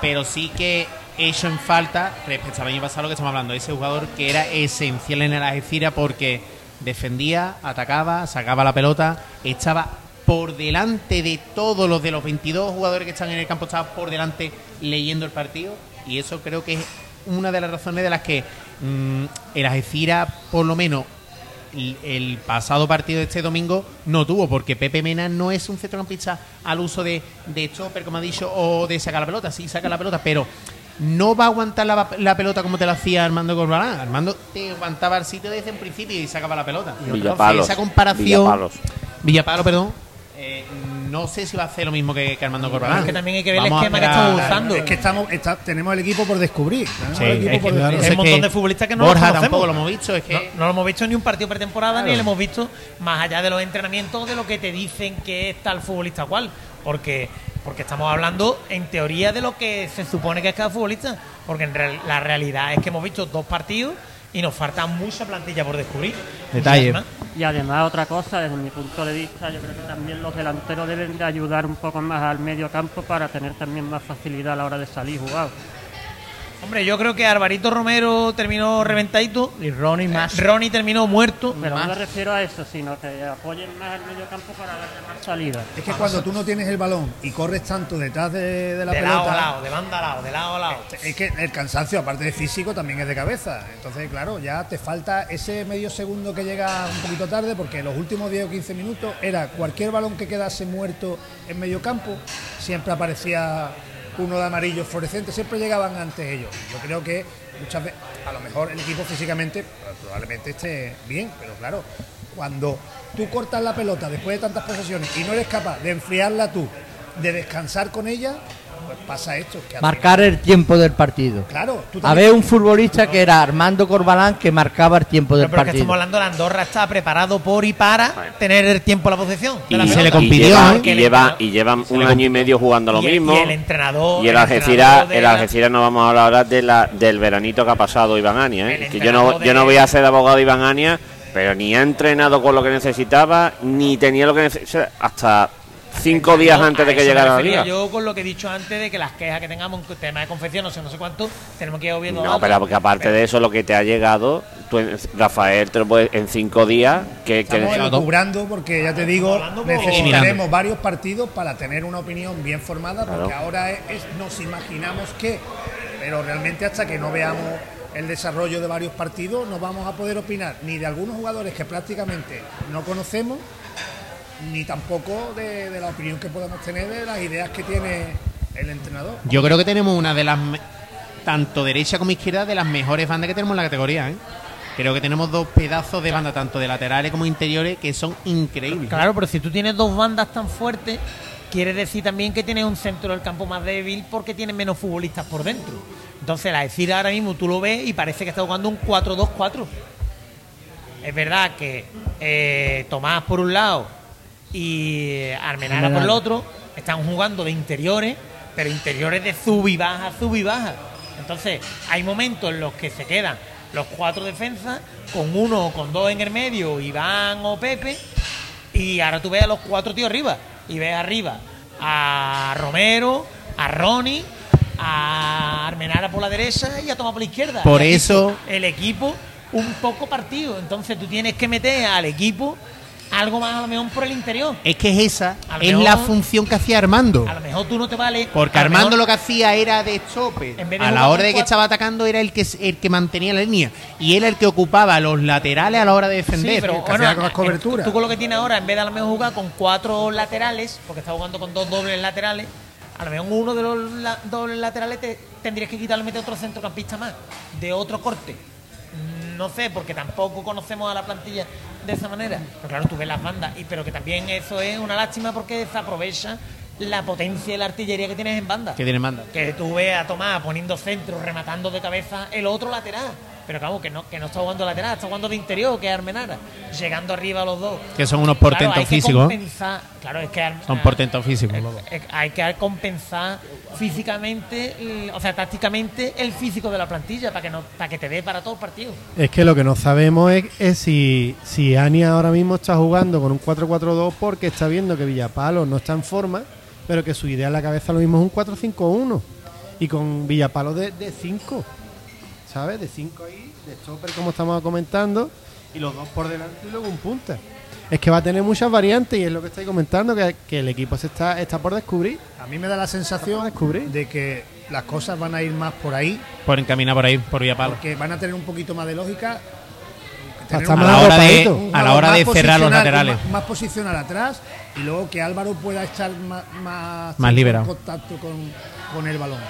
Pero sí que he hecho en falta, respecto al año pasado, lo que estamos hablando, ese jugador que era esencial en el Algeciras porque defendía, atacaba, sacaba la pelota, estaba por delante de todos los de los 22 jugadores que están en el campo, estaba por delante leyendo el partido y eso creo que es una de las razones de las que mm, el Algeciras, por lo menos el, el pasado partido de este domingo no tuvo, porque Pepe Mena no es un centrocampista al uso de, de stopper, como ha dicho, o de sacar la pelota. Sí, saca la pelota, pero no va a aguantar la, la pelota como te lo hacía Armando Corbalán. Armando te aguantaba el sitio desde un principio y sacaba la pelota. Entonces, esa comparación. Villapalo, perdón. Eh, no sé si va a hacer lo mismo que, que Armando Corbalán. Es que también hay que ver el Vamos esquema que estamos usando. Es que estamos, está- tenemos el equipo por descubrir. tenemos Sí, el equipo es por que- descubrir. Hay es un montón de futbolistas que no Borja los tampoco lo hemos visto, es que No, no lo hemos visto ni un partido pretemporada ni lo hemos visto más allá de los entrenamientos de lo que te dicen que es tal futbolista cual. Porque, porque estamos hablando en teoría de lo que se supone que es cada futbolista. Porque en real- la realidad es que hemos visto dos partidos y nos falta mucha plantilla por descubrir. Detalle. Y además otra cosa, desde mi punto de vista, yo creo que también los delanteros deben de ayudar un poco más al medio campo para tener también más facilidad a la hora de salir jugado. Hombre, yo creo que Alvarito Romero terminó reventadito. Y Ronnie más. Ronnie terminó muerto. Pero no me refiero a eso, sino que apoyen más el medio campo para darle más salida. Es que cuando tú no tienes el balón y corres tanto detrás de, de la de lado a pelota, lado, de banda a lado, de lado a lado. es que el cansancio, aparte de físico, también es de cabeza. Entonces, claro, ya te falta ese medio segundo que llega un poquito tarde, porque los últimos 10 o 15 minutos era cualquier balón que quedase muerto en medio campo, siempre aparecía uno de amarillo fluorescente, siempre llegaban antes ellos. Yo creo que muchas veces, a lo mejor el equipo físicamente pues, probablemente esté bien, pero claro, cuando tú cortas la pelota después de tantas posesiones y no eres capaz de enfriarla tú, de descansar con ella, pues pasa esto. Que Marcar el tiempo del partido. claro, tú Había un futbolista que era Armando Corbalán que marcaba el tiempo del Pero, pero que partido. estamos hablando, la Andorra está preparado por y para tener el tiempo a la posesión. Y, la se le compidió, y lleva, ¿eh? y lleva, y llevan un año y medio jugando lo Y el- mismo. Y el entrenador. Y el Algeciras, el la- Algeciras no vamos a hablar ahora de la, del veranito que ha pasado Iván Ania. ¿eh? Que yo no, yo no voy a ser abogado de Iván Ania, pero ni ha entrenado con lo que necesitaba, ni tenía lo que necesitaba hasta cinco días No, antes de que llegara la liga. Yo con lo que he dicho antes de que las quejas que tengamos en tema de confección, no sé, no sé cuánto, tenemos que ir viendo No, pero porque aparte de eso, lo que te ha llegado, tú, en- Rafael, te lo puedes- en cinco días, que, Estamos porque ya te digo, necesitaremos varios partidos para tener una opinión bien formada, porque Claro. ahora es, es- nos imaginamos que, pero realmente hasta que no veamos el desarrollo de varios partidos no vamos a poder opinar ni de algunos jugadores que prácticamente no conocemos, ni tampoco de, de la opinión que podemos tener de las ideas que tiene el entrenador. Yo creo que tenemos una de las, tanto derecha como izquierda, de las mejores bandas que tenemos en la categoría. ¿eh? Creo que tenemos dos pedazos de banda, tanto de laterales como interiores, que son increíbles. Claro, pero si tú tienes dos bandas tan fuertes, quiere decir también que tienes un centro del campo más débil porque tienes menos futbolistas por dentro. Entonces, la decir ahora mismo tú lo ves y parece que está jugando un 4-2-4. Es verdad que eh, Tomás por un lado y Armenara por el otro están jugando de interiores, pero interiores de sub y baja, sub y baja. Entonces, hay momentos en los que se quedan los cuatro defensas con uno o con dos en el medio, Iván o Pepe, y ahora tú ves a los cuatro tíos arriba. Y ves arriba a Romero, a Ronnie, a Armenara por la derecha y a Tomás por la izquierda. Por El eso- equipo- el equipo un poco partido. Entonces tú tienes que meter al equipo algo más a lo mejor por el interior. Es que esa es mejor- la función que hacía Armando. A lo mejor tú no te vale. Porque lo Armando mejor- lo que hacía era de chope. De A la hora de que cuatro- estaba atacando era el que el que mantenía la línea. Y era el que ocupaba los laterales a la hora de defender. Sí, pero que bueno, hacía con las en- coberturas. Tú con lo que tienes ahora, en vez de a lo mejor jugar con cuatro laterales, porque está jugando con dos dobles laterales, a lo mejor uno de los la- dobles laterales te, tendrías que quitarle meter otro centrocampista más, de otro corte. No sé, porque tampoco conocemos a la plantilla de esa manera. Pero claro, tú ves las bandas, y, pero que también eso es una lástima porque se aprovecha la potencia y la artillería que tienes en banda. Que tiene manda. Que tú ves a Tomás poniendo centro, rematando de cabeza el otro lateral. Pero claro, que no, que no está jugando lateral, está jugando de interior, que es Armenara. Llegando arriba a los dos. Que son unos Claro, portentos hay que físicos. compensar- Claro, es que Ar- Son portentos físicos. eh, eh, hay que compensar físicamente, el- o sea, tácticamente, el físico de la plantilla para que no para que te dé para todo el partido. Es que lo que no sabemos es, es si, si Ania ahora mismo está jugando con un 4-4-2 porque está viendo que Villapalo no está en forma, pero que su idea en la cabeza lo mismo es un 4-5-1. Y con Villapalo de 5, ¿sabes? De 5 ahí, de stopper como estamos comentando, y los dos por delante y luego un punta. Es que va a tener muchas variantes y es lo que estoy comentando, que, que el equipo se está, está por descubrir. A mí me da la sensación de que las cosas van a ir más por ahí, Por encaminar por ahí, por Villapalo. porque van a tener un poquito más de lógica. A la hora de, a la hora de cerrar los laterales. Más, más posicional atrás y luego que Álvaro pueda estar más, más, Más liberado. en contacto con, con el balón.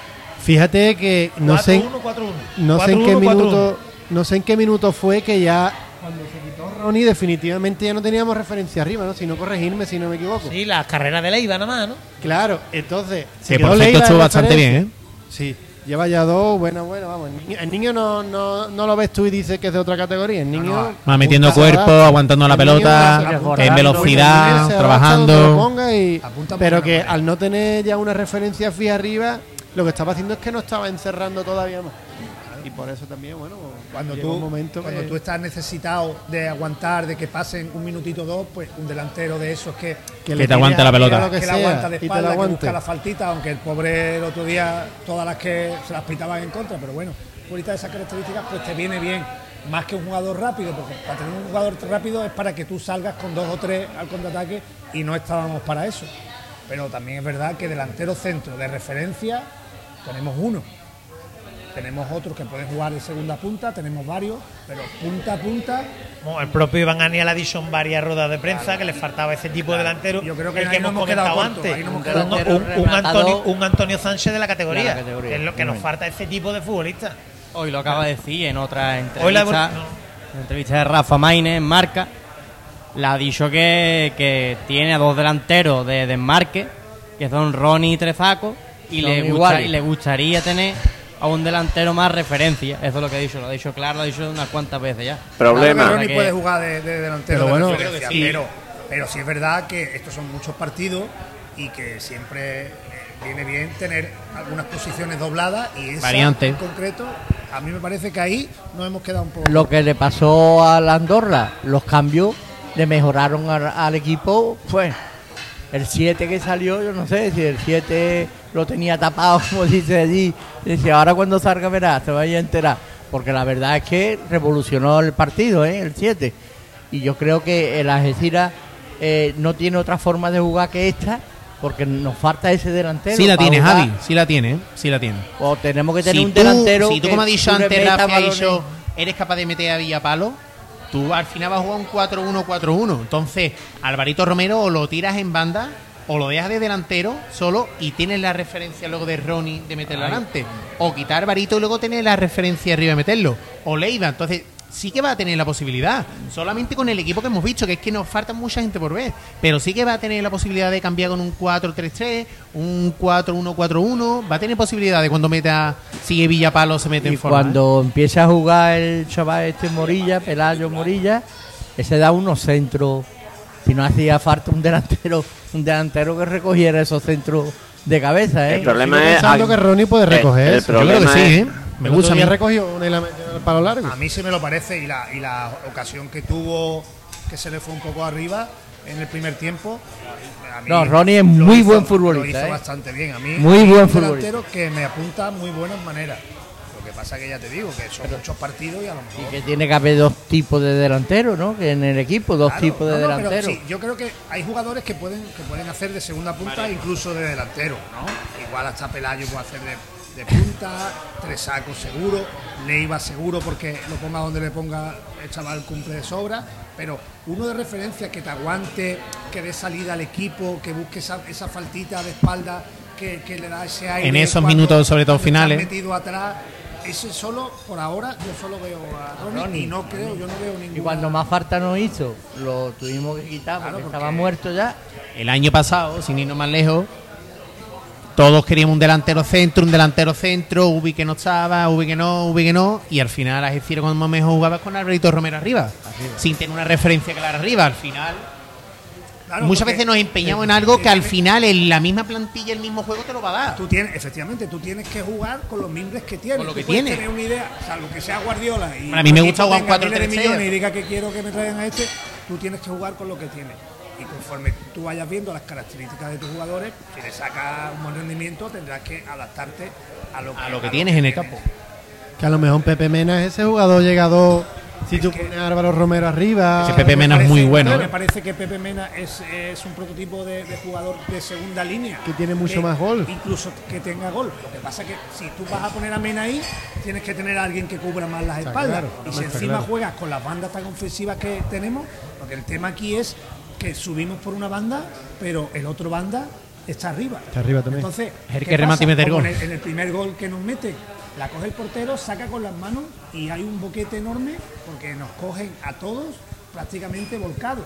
Fíjate que no sé, 4-1, 4-1. no sé en qué 4-1, 4-1. minuto, no sé en qué minuto fue que ya cuando se quitó Ronnie definitivamente ya no teníamos referencia arriba, ¿no? Si no corregirme si no me equivoco. Sí, las carreras de Leiva nada más, ¿no? Claro, entonces se Que por cierto estuvo bastante bien, ¿eh? Sí, lleva ya dos, bueno, bueno, vamos. El niño, el niño no, no, no lo ves tú y dices que es de otra categoría. El niño Va metiendo cuerpo, aguantando la pelota, en velocidad, trabajando. pero que manera. al no tener ya una referencia fija arriba, lo que estaba haciendo es que no estaba encerrando todavía más. Y por eso también, bueno, Cuando llega tú, un momento cuando que- tú estás necesitado de aguantar, de que pasen un minutito o dos, pues un delantero de esos que, que, te aguanta la pelota. Lo que, que sea, la aguanta de y te la espalda, que aguante. busca la faltita, aunque el pobre el otro día todas las que se las pitaban en contra, pero bueno, ahorita de esas características pues te viene bien, más que un jugador rápido, porque para tener un jugador rápido es para que tú salgas con dos o tres al contraataque y no estábamos para eso. Pero también es verdad que delantero centro de referencia tenemos uno. Tenemos otros que pueden jugar de segunda punta, tenemos varios, pero punta a punta Bueno, el propio Iván Aniel ha dicho en varias ruedas de prensa que le faltaba ese tipo de delantero. Yo creo que el que hemos hemos quedado comentado antes. hemos Un, quedado cortos. un- un Rematador. Antonio, un Antonio Sánchez de la categoría. De la categoría, que es lo que nos falta ese tipo de futbolista. Hoy lo acaba de decir en otra Hoy la- entrevista. no. En la entrevista de Rafa Maine en Marca. Le ha dicho que, que tiene a dos delanteros de desmarque, que son Ronnie y Trezaco, y Son le, gusta- y le gustaría tener a un delantero más referencia. Eso es lo que ha dicho, lo ha dicho claro, lo ha dicho unas cuantas veces ya. Problema. Claro Que- puede jugar de, de delantero, Pero de bueno, referencia, sí. pero, pero sí es verdad que estos son muchos partidos y que siempre eh, viene bien tener algunas posiciones dobladas y esa Variante. en concreto, a mí me parece que ahí nos hemos quedado un poco. Lo que le pasó a la Andorra, los cambios le mejoraron al, al equipo, fue el 7 que salió, yo no sé si el 7 lo tenía tapado, como dice allí, decía, ahora cuando salga verás, te vaya a enterar, porque la verdad es que revolucionó el partido, ¿eh? el 7, y yo creo que el Algeciras eh, no tiene otra forma de jugar que esta, porque nos falta ese delantero. Sí la tiene, jugar. Javi, sí la tiene, sí la tiene. O tenemos que tener si un tú, delantero. si tú como ha dicho antes Rafa, dicho, eres capaz de meter a Villapalo, tú al final vas a jugar un 4-1-4-1. Entonces, Alvarito Romero o lo tiras en banda o lo dejas de delantero solo y tienes la referencia luego de Ronnie de meterlo adelante. O quitar a Alvarito y luego tener la referencia arriba de meterlo. O Leiva. Entonces, sí que va a tener la posibilidad. Solamente con el equipo que hemos visto, que es que nos falta mucha gente por ver. Pero sí que va a tener la posibilidad de cambiar con un 4-3-3, un 4-1-4-1. Va a tener posibilidad de cuando meta, si Villapalo se mete Y en forma. ¿eh? cuando empieza a jugar el chaval este Morilla, Pelayo Morilla, ese da unos centros. Si no hacía falta un delantero, un delantero que recogiera esos centros de cabeza, ¿eh? El problema Sigo es. pensando que Ronnie puede recoger el eso. Yo creo que problema sí, es- ¿eh? Me gusta a otro mí. día recogió una y la metió en el palo largo. A mí se me lo parece y la, y la ocasión que tuvo, que se le fue un poco arriba en el primer tiempo. a mí No, Ronnie es muy hizo- buen futbolista, Lo hizo ¿eh? bastante bien. A mí, Muy es buen un futbolista. delantero que me apunta muy buenas maneras. Pasa que ya te digo que son muchos partidos y a lo Y mejor. que tiene que haber dos tipos de delanteros, ¿no? Que en el equipo, dos Claro, tipos de no, no, pero delanteros. sí, yo creo que hay jugadores que pueden que pueden hacer de segunda punta, incluso de delantero, ¿no? Igual hasta Pelayo puede hacer de, de punta, Tresaco seguro, Leiva seguro porque lo ponga donde le ponga el chaval cumple de sobra, pero uno de referencia que te aguante, que dé salida al equipo, que busque esa, esa faltita de espalda, que, que le da ese aire. En esos cuando- minutos, sobre todo finales. metido atrás, ese solo, por ahora, yo solo veo a Ronnie, Ronnie. y no creo, yo no veo ningún Y cuando más falta nos hizo, lo tuvimos que quitar Claro, porque porque- estaba muerto ya. El año pasado, sin irnos más lejos, todos queríamos un delantero centro, un delantero centro, Ubi que no estaba, Ubi que no, Ubi que no, y al final Algeciras cuando mejor jugaba con Alberto Romero arriba, sin tener una referencia clara arriba. Al final, Claro, muchas veces nos empeñamos en algo que al final en la misma plantilla, el mismo juego te lo va a dar. Tú tienes, efectivamente, tú tienes que jugar con los mimbres que tienes. Con lo que tienes. tener una idea, salvo que sea Guardiola y A mí me gusta jugar tenga 4-3-3. miles de millones y diga que quiero que me traigan a este, tú tienes que jugar con lo que tienes. Y conforme tú vayas viendo las características de tus jugadores, si le sacas un buen rendimiento, tendrás que adaptarte a lo que, A lo que tienes en el campo. Que a lo mejor Pepe Mena es ese jugador llegado. Si tú pones a Álvaro Romero arriba. Ese Pepe Me Mena es muy bueno, Me ¿eh? parece que Pepe Mena es, es un prototipo de, de jugador de segunda línea. Que tiene mucho Que más gol. Incluso que tenga gol. Lo que pasa es que si tú vas a poner a Mena ahí, tienes que tener a alguien que cubra más las Está espaldas. claro, y si encima claro. juegas con las bandas tan ofensivas que tenemos, porque el tema aquí es que subimos por una banda, pero el otro banda está arriba. Está arriba también. Entonces, El ¿qué que remate y pasa? mete el Como gol. En el, en el primer gol que nos mete, la coge el portero, saca con las manos y hay un boquete enorme porque nos cogen a todos prácticamente volcados.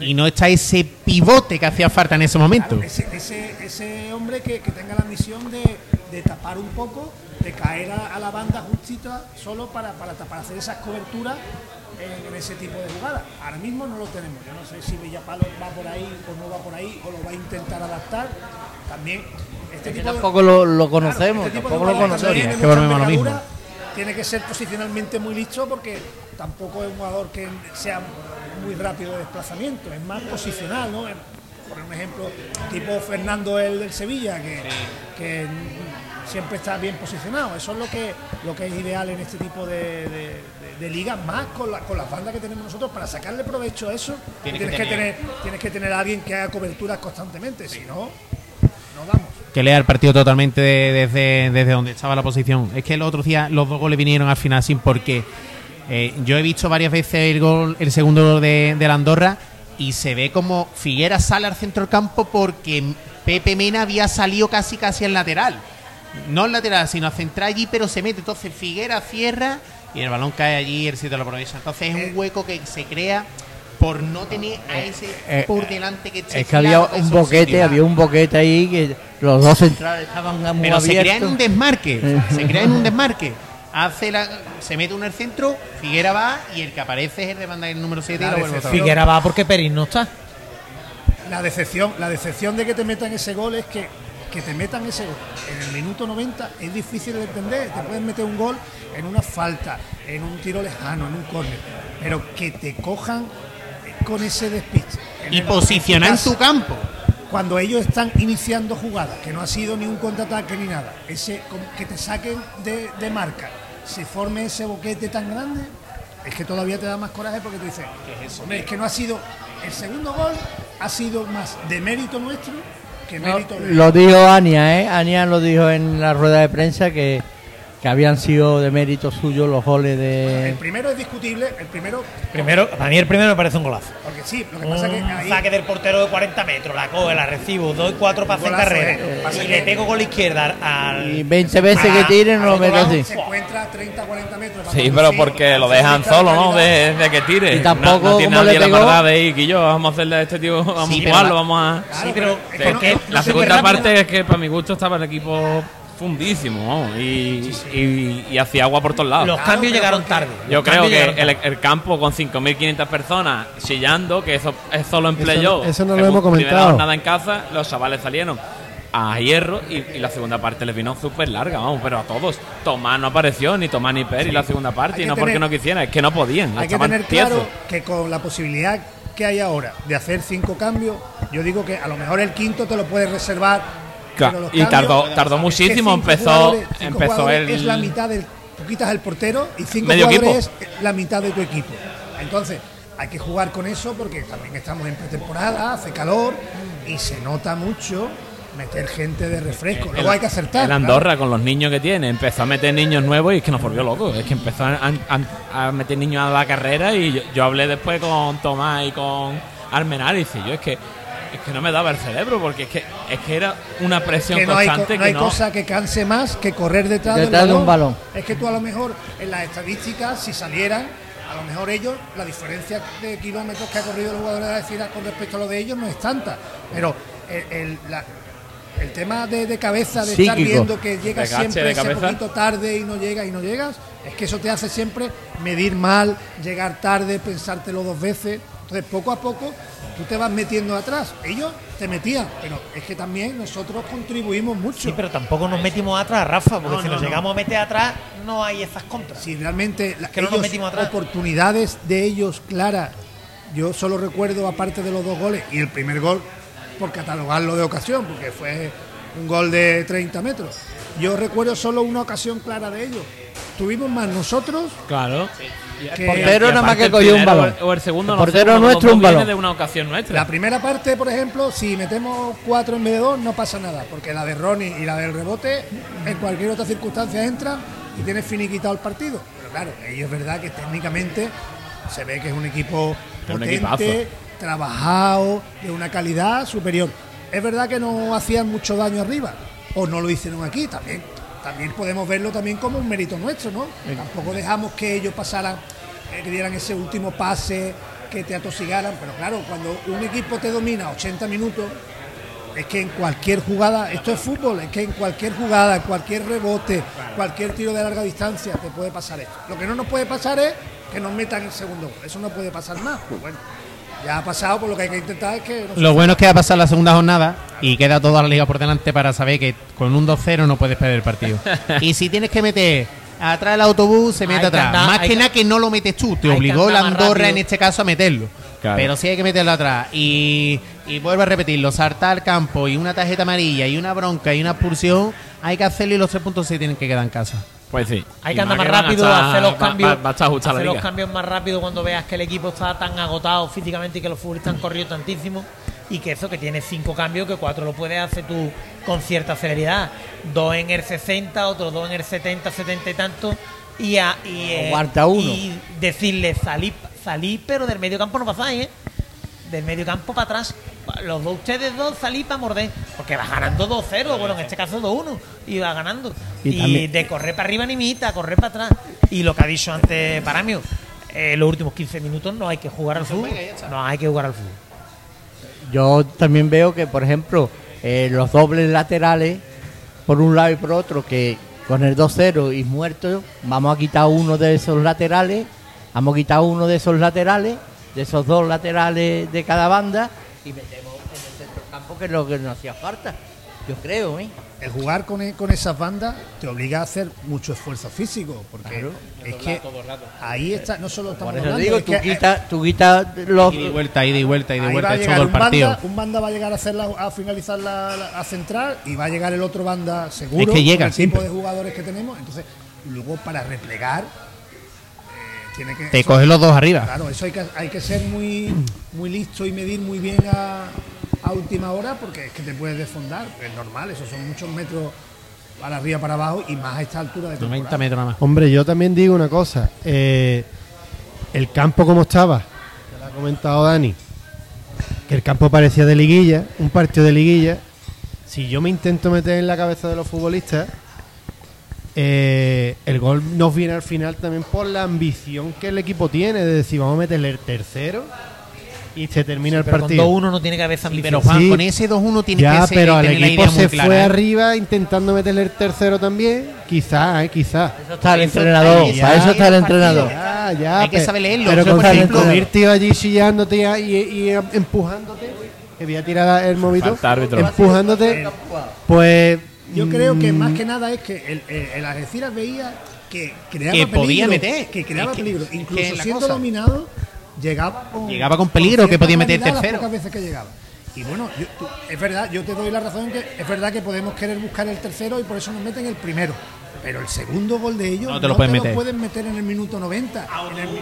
Y no está ese pivote que hacía falta en ese momento. Claro, ese, ese, ese hombre que, que tenga la misión de, de tapar un poco, de caer a, a la banda justita solo para, para, para hacer esas coberturas en, ese tipo de jugadas. Ahora mismo no lo tenemos. Yo no sé si Villapalo va por ahí o no va por ahí o lo va a intentar adaptar. También este Que tipo de- tampoco lo, lo conocemos, Claro, este de tampoco lo conocemos. tiene que lo mismo. Tiene ser posicionalmente muy listo porque tampoco es un jugador que sea muy rápido de desplazamiento, es más posicional, ¿no? Por un ejemplo, tipo Fernando el del Sevilla, que, que siempre está bien posicionado. Eso es lo que, lo que es ideal en este tipo de, de- de- de ligas, más con, la- con las bandas que tenemos nosotros. Para sacarle provecho a eso, Tienes tienes, que que, tener- tener, tienes que tener a alguien que haga coberturas constantemente, si no, no damos. que lea el partido totalmente de- desde, desde donde estaba la posición. Es que el otro día los dos goles vinieron al final sin por qué. Eh, yo he visto varias veces el gol, el segundo gol de, de la Andorra y se ve como Figuera sale al centro del campo porque Pepe Mena había salido casi casi al lateral. No al lateral, sino a central allí, pero se mete. Entonces Figuera cierra y el balón cae allí y el sitio lo aprovecha. Entonces es un hueco que se crea por no tener a ese eh, por delante que Es que había un boquete, sitio. había un boquete ahí que los dos centrales estaban muy Pero se crea en un desmarque. se crea en un desmarque. Hace la, se mete uno en el centro, Figuera va y el que aparece es el de banda el número 7 y La lo. Figuera va porque Peris no está. La decepción, la decepción de que te metan ese gol es que, que te metan ese gol en el minuto 90 es difícil de entender. Te pueden meter un gol en una falta, en un tiro lejano, en un córner, pero que te cojan con ese despiste. Y posicionar en tu campo. Cuando ellos están iniciando jugadas, que no ha sido ni un contraataque ni nada, ese que te saquen de, de marca, se forme ese boquete tan grande, es que todavía te da más coraje porque tú dices, hombre, es que no ha sido, el segundo gol ha sido más de mérito nuestro No, lo dijo Ania, ¿eh? Ania lo dijo en la rueda de prensa que, que habían sido de mérito suyo los goles El de... primero es discutible, el primero, Primero, para mí el primero me parece un golazo. porque sí, lo que pasa es que Un ahí, saque del portero de 40 metros, la coge, la recibo, doy cuatro pases carrera eh. Y que- le pego con la izquierda al. Y 20 veces que tire no lo lado, así. se encuentra a 30, 40 metros. Sí, pero porque lo dejan solo, ¿no? De, de que tire. Y tampoco, no, no tiene nadie la maldad de ir, que yo, vamos a hacerle a este tío, vamos Sí, a jugarlo, vamos a... Claro, Sí, pero es que la se segunda parte es que para mi gusto estaba el equipo fundísimo, vamos, y, y, y hacía agua por todos lados. Los cambios llegaron tarde. Yo creo que el, campo con 5.500 personas chillando, que eso es solo en Eso- eso no lo hemos comentado. jornada en casa, los chavales salieron a hierro y, y la segunda parte les vino súper larga, vamos, pero a todos. Tomás no apareció, ni Tomás ni Peri la segunda parte, y no porque no quisieran, es que no podían. Hay que tener tiesos. claro que con la posibilidad que hay ahora de hacer cinco cambios, yo digo que a lo mejor el quinto te lo puedes reservar. Claro, y tardó, tardó muchísimo, empezó, empezó el... Es la mitad del. Tú quitas el portero y cinco Medio jugadores es la mitad de tu equipo. Entonces, hay que jugar con eso porque también estamos en pretemporada, hace calor y se nota mucho meter gente de refresco. Luego El- hay que acertar. El Andorra, con los niños que tiene, empezó a meter niños nuevos y es que nos volvió locos. Es que empezó a, a- a meter niños a la carrera y yo, yo hablé después con Tomás y con Armenar y dice, yo es que es que no me daba el cerebro porque es que es que era una presión que no hay, constante no hay no. cosa que canse más que correr detrás, Detrás del de un balón. Es que tú a lo mejor en las estadísticas, si salieran, a lo mejor ellos, la diferencia de kilómetros que ha corrido los jugadores de la Cira con respecto a lo de ellos no es tanta. Pero el, el- la- el tema de, de cabeza, de estar viendo que llegas siempre ese poquito tarde y no llegas y no llegas, es que eso te hace siempre medir mal, llegar tarde, pensártelo dos veces. Entonces, poco a poco, tú te vas metiendo atrás. Ellos te metían, pero es que también nosotros contribuimos mucho. Sí, pero tampoco nos metimos atrás, Rafa, porque No, si no, nos no. llegamos a meter atrás, no hay esas contras. si realmente la- que no nos ellos, metimos atrás. oportunidades de ellos claras, yo solo recuerdo, aparte de los dos goles, y el primer gol, por catalogarlo de ocasión, porque fue un gol de 30 metros. Yo recuerdo solo una ocasión clara de ellos. Tuvimos más nosotros Claro. que portero nada más que cogió un balón. O el segundo, El no sé, portero los nuestro, un viene balón. de una ocasión nuestra. La primera parte, por ejemplo, si metemos cuatro en vez de dos, no pasa nada, porque la de Ronnie y la del rebote en cualquier otra circunstancia entran y tienes finiquitado el partido. Pero claro, ellos es verdad que técnicamente se ve que es un equipo potente, trabajado, de una calidad superior. Es verdad que no hacían mucho daño arriba, o no lo hicieron aquí también. También podemos verlo también como un mérito nuestro, ¿no? Tampoco dejamos que ellos pasaran, eh, que dieran ese último pase, que te atosigaran, pero claro, cuando un equipo te domina 80 minutos, es que en cualquier jugada, esto es fútbol, es que en cualquier jugada, en cualquier rebote, cualquier tiro de larga distancia te puede pasar esto. Lo que no nos puede pasar es que nos metan el segundo gol, eso no puede pasar más. Pues bueno, ya ha pasado, por lo que hay que intentar es que... no Lo bueno es que va a pasar la segunda jornada Y queda toda la liga por delante para saber que con un 2-0 no puedes perder el partido. y si tienes que meter atrás el autobús, se mete Hay atrás. Más que nada que no lo metes tú, te obligó la Andorra rápido. en este caso a meterlo. Claro. Pero sí hay que meterlo atrás. Y, y vuelvo a repetirlo, saltar al campo y una tarjeta amarilla y una bronca y una expulsión, hay que hacerlo y los tres puntos se tienen que quedar en casa. Pues sí. Hay que andar más rápido, estar- hacer los cambios, Va, va a estar ajustada la hacer los cambios más rápido cuando veas que el equipo está tan agotado físicamente y que los futbolistas han corrido tantísimo y que eso que tiene cinco cambios que cuatro lo puedes hacer tú con cierta celeridad, dos en el 60, otros dos en el 70, 70 y tanto y, a, y, eh, uno. y decirle salí, salí pero del medio campo no pasáis, ¿eh? Del medio campo para atrás. Los dos, ustedes dos salí para morder. Porque va ganando 2-0, bueno, en este caso 2-1. Y va ganando. Y Y, también- de correr para arriba ni mitad, correr para atrás. Y lo que ha dicho antes Paramio, eh, los últimos 15 minutos no hay que jugar al fútbol. No hay que jugar al fútbol. Yo también veo que, por ejemplo, eh, los dobles laterales, por un lado y por otro, que con el 2-0 y muerto, vamos a quitar uno de esos laterales, vamos a quitar uno de esos laterales, de esos dos laterales de cada banda, y metemos en el centro del campo, que es lo que nos hacía falta, yo creo, ¿eh? El jugar con, e- con esas bandas te obliga a hacer mucho esfuerzo físico, porque Claro. es que ahí está, no solo estamos Por eso hablando, digo, es tú eh, quitas tú quitas los... Y vuelta, y vuelta, y ahí vuelta, va a es llegar todo el un partido. banda, un banda va a llegar a hacer la- a finalizar la, la- a central y va a llegar el otro banda seguro Es que llega con el tipo siempre. de jugadores que tenemos, entonces luego para replegar tiene que Te eso- coges los dos arriba. Claro, eso hay que, hay que ser muy, muy listo y medir muy bien a, a última hora porque es que te puedes desfondar. Es normal, esos son muchos metros para arriba, para abajo y más a esta altura de 90 temporada. metros nada más. Hombre, yo también digo una cosa. eh, el campo como estaba, ya lo ha comentado Dani, que el campo parecía de liguilla, un partido de liguilla. Si yo me intento meter en la cabeza de los futbolistas, eh, el gol nos viene al final también por la ambición que el equipo tiene, de decir, vamos a meterle el tercero y se termina el Pero partido. con 2-1 no tiene que haber Sí, pero Juan, Sí. con ese 2-1 tienes ya, que ser, pero el tener la equipo se clara, fue ¿eh? arriba intentando meterle el tercero también. Quizá, eh, quizá. Eso está el entrenador, para eso está el entrenador. Ya, ya. Hay que saber leerlo. Pero con, allí chillándote y, y- y empujándote, que voy a tirar el movito, empujándote, pues. Yo creo que mm, más que nada es que el, el, el Algeciras veía que creaba Que peligro, podía meter. que creaba Es que- peligro, incluso es siendo cosa. dominado llegaba con, Llegaba con peligro, que podía meter las tercero. pocas veces que llegaba. Y bueno, yo- tú- es verdad, yo te doy la razón que es verdad que podemos querer buscar el tercero y por eso nos meten el primero. Pero el segundo gol de ellos No te lo pueden meter. pueden meter en el minuto 90. En el, mi-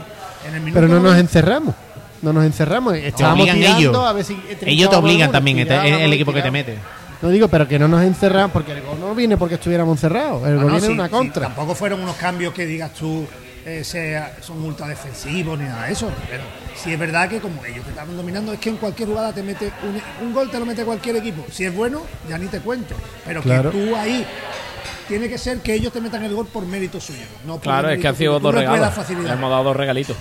en el minuto Pero no nos 90. encerramos. No nos encerramos. Te Estábamos tirando ellos. a ver si Ellos te obligan alguna, también, este- el equipo que te mete. No digo, pero que no nos encerramos porque el gol no viene porque estuviéramos encerrados. El gol no, viene sí, una sí, contra. tampoco fueron unos cambios que digas tú eh, sea- son ultra defensivos ni nada de eso. Pero sí es verdad que como ellos te estaban dominando, es que en cualquier jugada te mete un, un gol, te lo mete cualquier equipo. Si es bueno, ya ni te cuento. Pero Claro. que tú ahí tiene que ser que ellos te metan el gol por mérito suyo. No por Claro, es que ha sido dos no regalos. Hemos dado dos regalitos.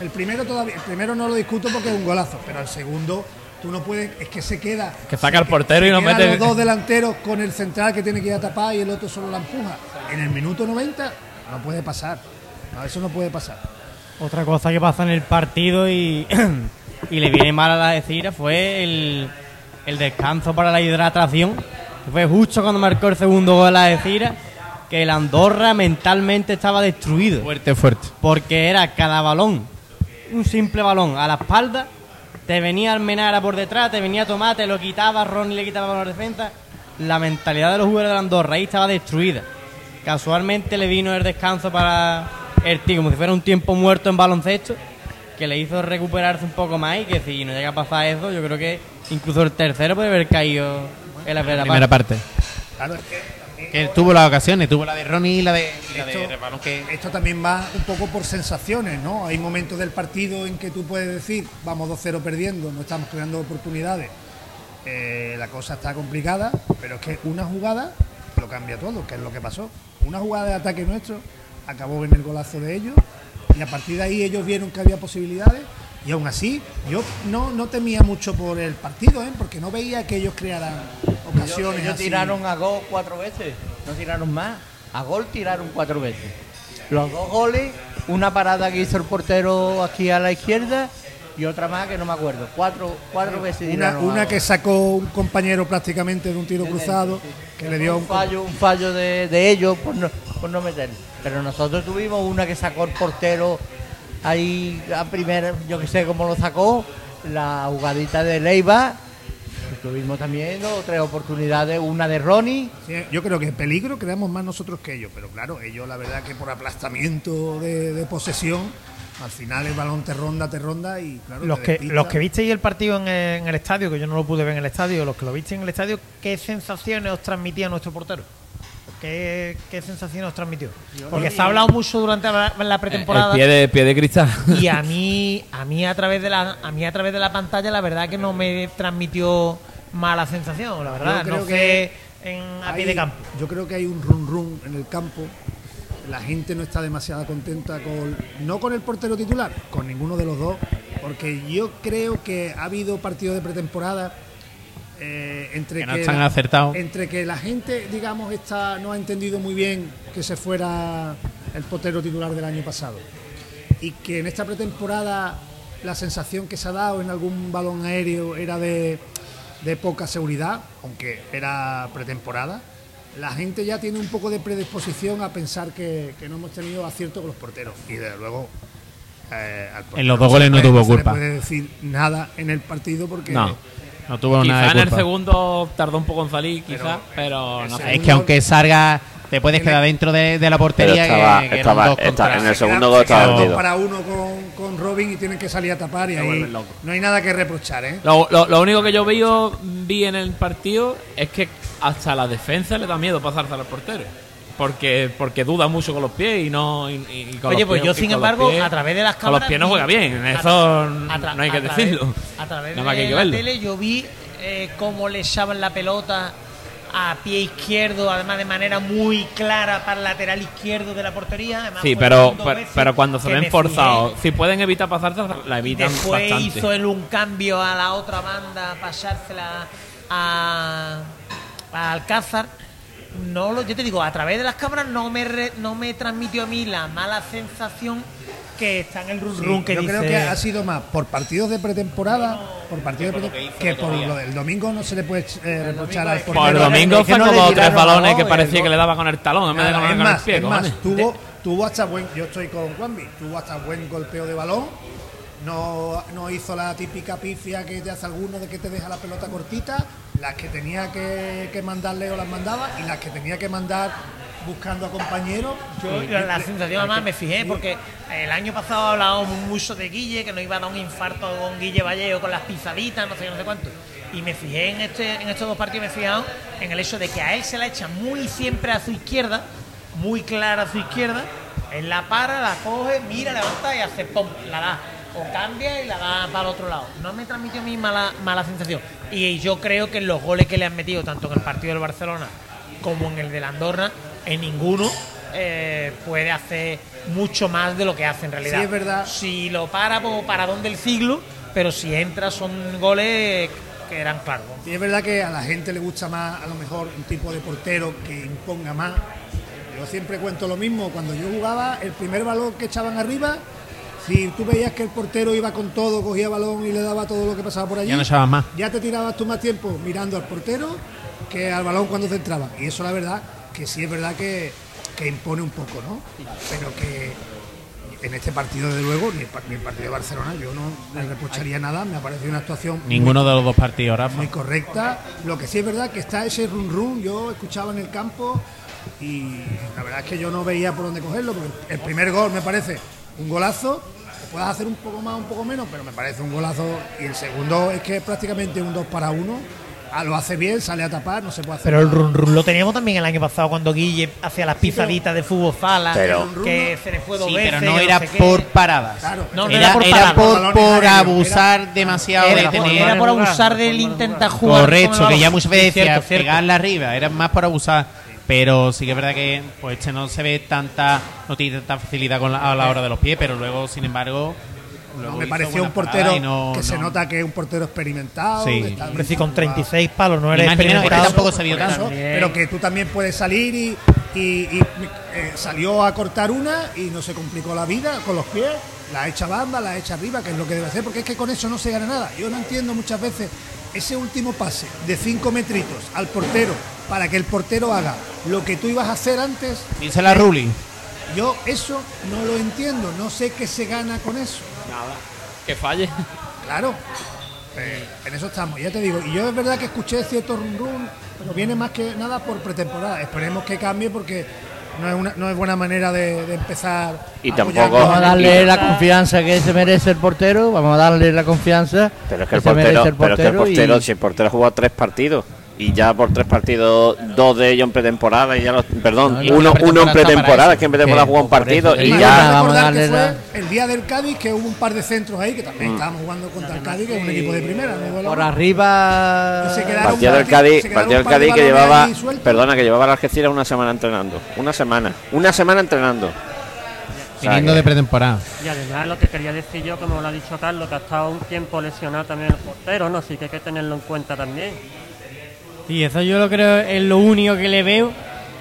El primero todavía, el primero no lo discuto porque es un golazo, pero el segundo tú no puedes, es que se queda. Que saca el portero se y quedan mete- los dos delanteros con el central que tiene que ir a tapar y el otro solo la empuja. En el minuto 90 no puede pasar. No, eso no puede pasar. Otra cosa que pasa en el partido y, y le viene mal a la Algeciras fue el, el descanso para la hidratación. Fue justo cuando marcó el segundo gol a la Algeciras que el Andorra mentalmente estaba destruido. Fuerte, fuerte. Porque era cada balón, un simple balón a la espalda, te venía Almenara por detrás, te venía Tomate, lo quitaba, Ronnie le quitaba con la defensa. La mentalidad de los jugadores de Andorra ahí estaba destruida. Casualmente le vino el descanso para el tío, como si fuera un tiempo muerto en baloncesto, que le hizo recuperarse un poco más y que si no llega a pasar eso, yo creo que incluso el tercero puede haber caído en la primera, Primera parte. parte. Claro, es que Que tuvo las ocasiones, tuvo la de Ronnie y la de, y la de Esto- que esto también va un poco por sensaciones, ¿no? Hay momentos del partido en que tú puedes decir, vamos 2-0 perdiendo, no estamos creando oportunidades, eh, la cosa está complicada, pero es que una jugada lo cambia todo, que es lo que pasó. Una jugada de ataque nuestro acabó en el golazo de ellos y a partir de ahí ellos vieron que había posibilidades y aún así yo no, no temía mucho por el partido, ¿eh? porque no veía que ellos crearan ocasiones. Ellos así. tiraron a gol cuatro veces, no tiraron más. A gol tiraron cuatro veces. Los dos goles, una parada que hizo el portero aquí a la izquierda y otra más que no me acuerdo. Cuatro, cuatro veces Una, una a- que sacó un compañero prácticamente de un tiro cruzado, que le dio un un fallo, un fallo de, de ellos por no, por no meter. Pero nosotros tuvimos una que sacó el portero ahí a primera, yo que sé cómo lo sacó, la jugadita de Leiva. Tuvimos también dos o tres oportunidades, una de Ronnie. Sí, yo creo que peligro creamos más nosotros que ellos, pero claro, ellos la verdad que por aplastamiento de, de posesión, al final el balón te ronda, te ronda y claro, Los que, los que visteis el partido en el, en el estadio, que yo no lo pude ver en el estadio, los que lo visteis en el estadio, ¿qué sensaciones os transmitía nuestro portero? ¿Qué, qué sensaciones os transmitió? Porque se ha hablado mucho durante la, la pretemporada. El pie de, pie de cristal. y a mí a mí a través de la a mí a través de la pantalla la verdad que no me transmitió mala sensación la verdad Yo creo no que en, a Hay- pie de campo Yo creo que hay un run run en el campo. La gente no está demasiado contenta con no con el portero titular, con ninguno de los dos, porque yo creo que ha habido partidos de pretemporada eh, entre Que no que están la- acertados. entre que la gente, digamos, está no ha entendido muy bien que se fuera el portero titular del año pasado y que en esta pretemporada la sensación que se ha dado en algún balón aéreo era de, de poca seguridad, aunque era pretemporada. La gente ya tiene un poco de predisposición a pensar que, que no hemos tenido acierto con los porteros. Y desde luego, eh, al portero En los dos goles le no tuvo culpa. puede decir nada en el partido porque No. No tuvo nada Quizá de en el culpa. segundo tardó un poco en salir, Pero quizá, pero, el no sé. Es que aunque salga, te puedes quedar dentro de, de la Pero portería. estaba, que, que estaba- dos está- en el segundo se gol estaba vendido. para uno con, con Robin y tienen que salir a tapar y ahí vuelven loco. no hay nada que reprochar, ¿eh? Lo, lo- lo único que yo veo, vi en el partido es que hasta la defensa le da miedo pasarse al portero. Porque, porque duda mucho con los pies y no. y- y- con oye los pues pies- yo sin embargo pies- a través de las Con los cámaras pies no juega bien, eso no hay que decirlo. a través Nada más de que la tele yo vi eh, cómo le echaban la pelota a pie izquierdo además de manera muy clara para el lateral izquierdo de la portería además Sí, pero, pero, cuando se ven forzados, si pueden evitar pasarse, la evitan Después bastante. hizo él un cambio a la otra banda, pasársela a, a Alcázar. No lo, yo te digo, a través de las cámaras no me re- no me transmitió a mí la mala sensación que está en el run Sí, que yo dice. creo que ha sido más por partidos de pretemporada, por partidos de pretem- que por lo del domingo no se le puede eh, reprochar al Por portero. el domingo fue como le dos o tres balones que parecía que le daba con el talón en vez de con, el más, pie. es más, cojones. tuvo, tuvo hasta buen, yo estoy con Juanvi, tuvo hasta buen golpeo de balón, no, no hizo la típica pifia que te hace alguno de que te deja la pelota cortita, las que tenía que, que mandarle o las mandaba y las que tenía que mandar buscando a compañeros. Yo, yo la sensación además me fijé porque el año pasado hablábamos mucho de Guille, que nos iba a dar un infarto con Guille Vallejo con las pisaditas, no sé no sé cuánto. Y me fijé en este, en estos dos partidos, me he fijado en el hecho de que a él se la echa muy siempre a su izquierda, muy clara a su izquierda. Él la para, la coge, mira, levanta y hace pum, la da. O cambia y la da para el otro lado. No me transmitió a mí mala, mala sensación. Y yo creo que en los goles que le han metido, tanto en el partido del Barcelona como en el del Andorra, en ninguno eh, puede hacer mucho más de lo que hace en realidad. Sí, es verdad. Si lo para, pues paradón del siglo, pero si entra son goles que eran claros. Y es verdad que a la gente le gusta más, a lo mejor, un tipo de portero que imponga más. Yo siempre cuento lo mismo. Cuando yo jugaba, el primer balón que echaban arriba, si tú veías que el portero iba con todo, cogía balón y le daba todo lo que pasaba por allí, Ya no echabas más. ya te tirabas tú más tiempo mirando al portero que al balón cuando centraba. Y eso, la verdad, que sí es verdad que, que impone un poco, ¿no? Pero que en este partido, desde luego, ni el, ni el partido de Barcelona, yo no le reprocharía nada. Me ha parecido una actuación muy Ninguno de los dos partidos, Rafa. muy correcta. Lo que sí es verdad que está ese run run, yo escuchaba en el campo y la verdad es que yo no veía por dónde cogerlo, porque el primer gol me parece un golazo, que puedas hacer un poco más, un poco menos, pero me parece un golazo y el segundo es que es prácticamente un 2 para 1. Ah, lo hace bien, sale a tapar, no se puede hacer. Pero el run run lo teníamos también el año pasado cuando Guille hacía las pisaditas de fútbol sala, Pero- que se le fue dos Sí, veces. pero no era sé por paradas. Claro. No, no era, por era paradas. por, abusar demasiado Era, de por- tener. era por abusar del intentar jugar. Correcto, que ya muchas veces decía pegarla arriba, era más por abusar. Pero sí que es verdad que pues este no se ve tanta, no tiene tanta facilidad con la- a la hora de los pies, pero luego, sin embargo, No, me pareció un portero no- que se no- nota que es un portero experimentado. Sí. si con formado. 36 palos no eres experimentado. tampoco se vio tanto. pero que tú también puedes salir y, y- y, eh, salió a cortar una y no se complicó la vida con los pies la echa banda, la echa arriba, que es lo que debe hacer, porque es que con eso no se gana nada. Yo no entiendo muchas veces ese último pase de cinco metritos al portero para que el portero haga lo que tú ibas a hacer antes. Dice la Ruli. Yo eso no lo entiendo, no sé qué se gana con eso. Nada. Que falle. Claro, eh, en eso estamos, ya te digo. Y yo es verdad que escuché cierto rum rum, pero viene más que nada por pretemporada. Esperemos que cambie porque no es, una, no es buena manera de, de empezar. Y a tampoco- Vamos a darle la confianza que se merece el portero, vamos a darle la confianza Pero es que el portero, pero es que el portero, y- si el portero ha jugado tres partidos y ya por tres partidos, dos de ellos en pretemporada y ya los, perdón, No, uno, uno en pretemporada es que en pretemporada jugó un partido y ya vamos a recordar que darle fue la- el día del Cádiz que hubo un par de centros ahí que Mm. también estábamos jugando contra el Cádiz, que es un equipo de primera. ¿no? Por ahora. arriba Se partido del Cádiz, partido del Cádiz que llevaba, perdona, que llevaba la Algeciras una semana entrenando, una semana, una semana entrenando. Viniendo de pretemporada. Y además lo que quería decir yo, como lo ha dicho Carlos, que ha estado un tiempo lesionado también el portero, ¿no? Así que hay que tenerlo en cuenta también. Y eso yo lo creo es lo único que le veo.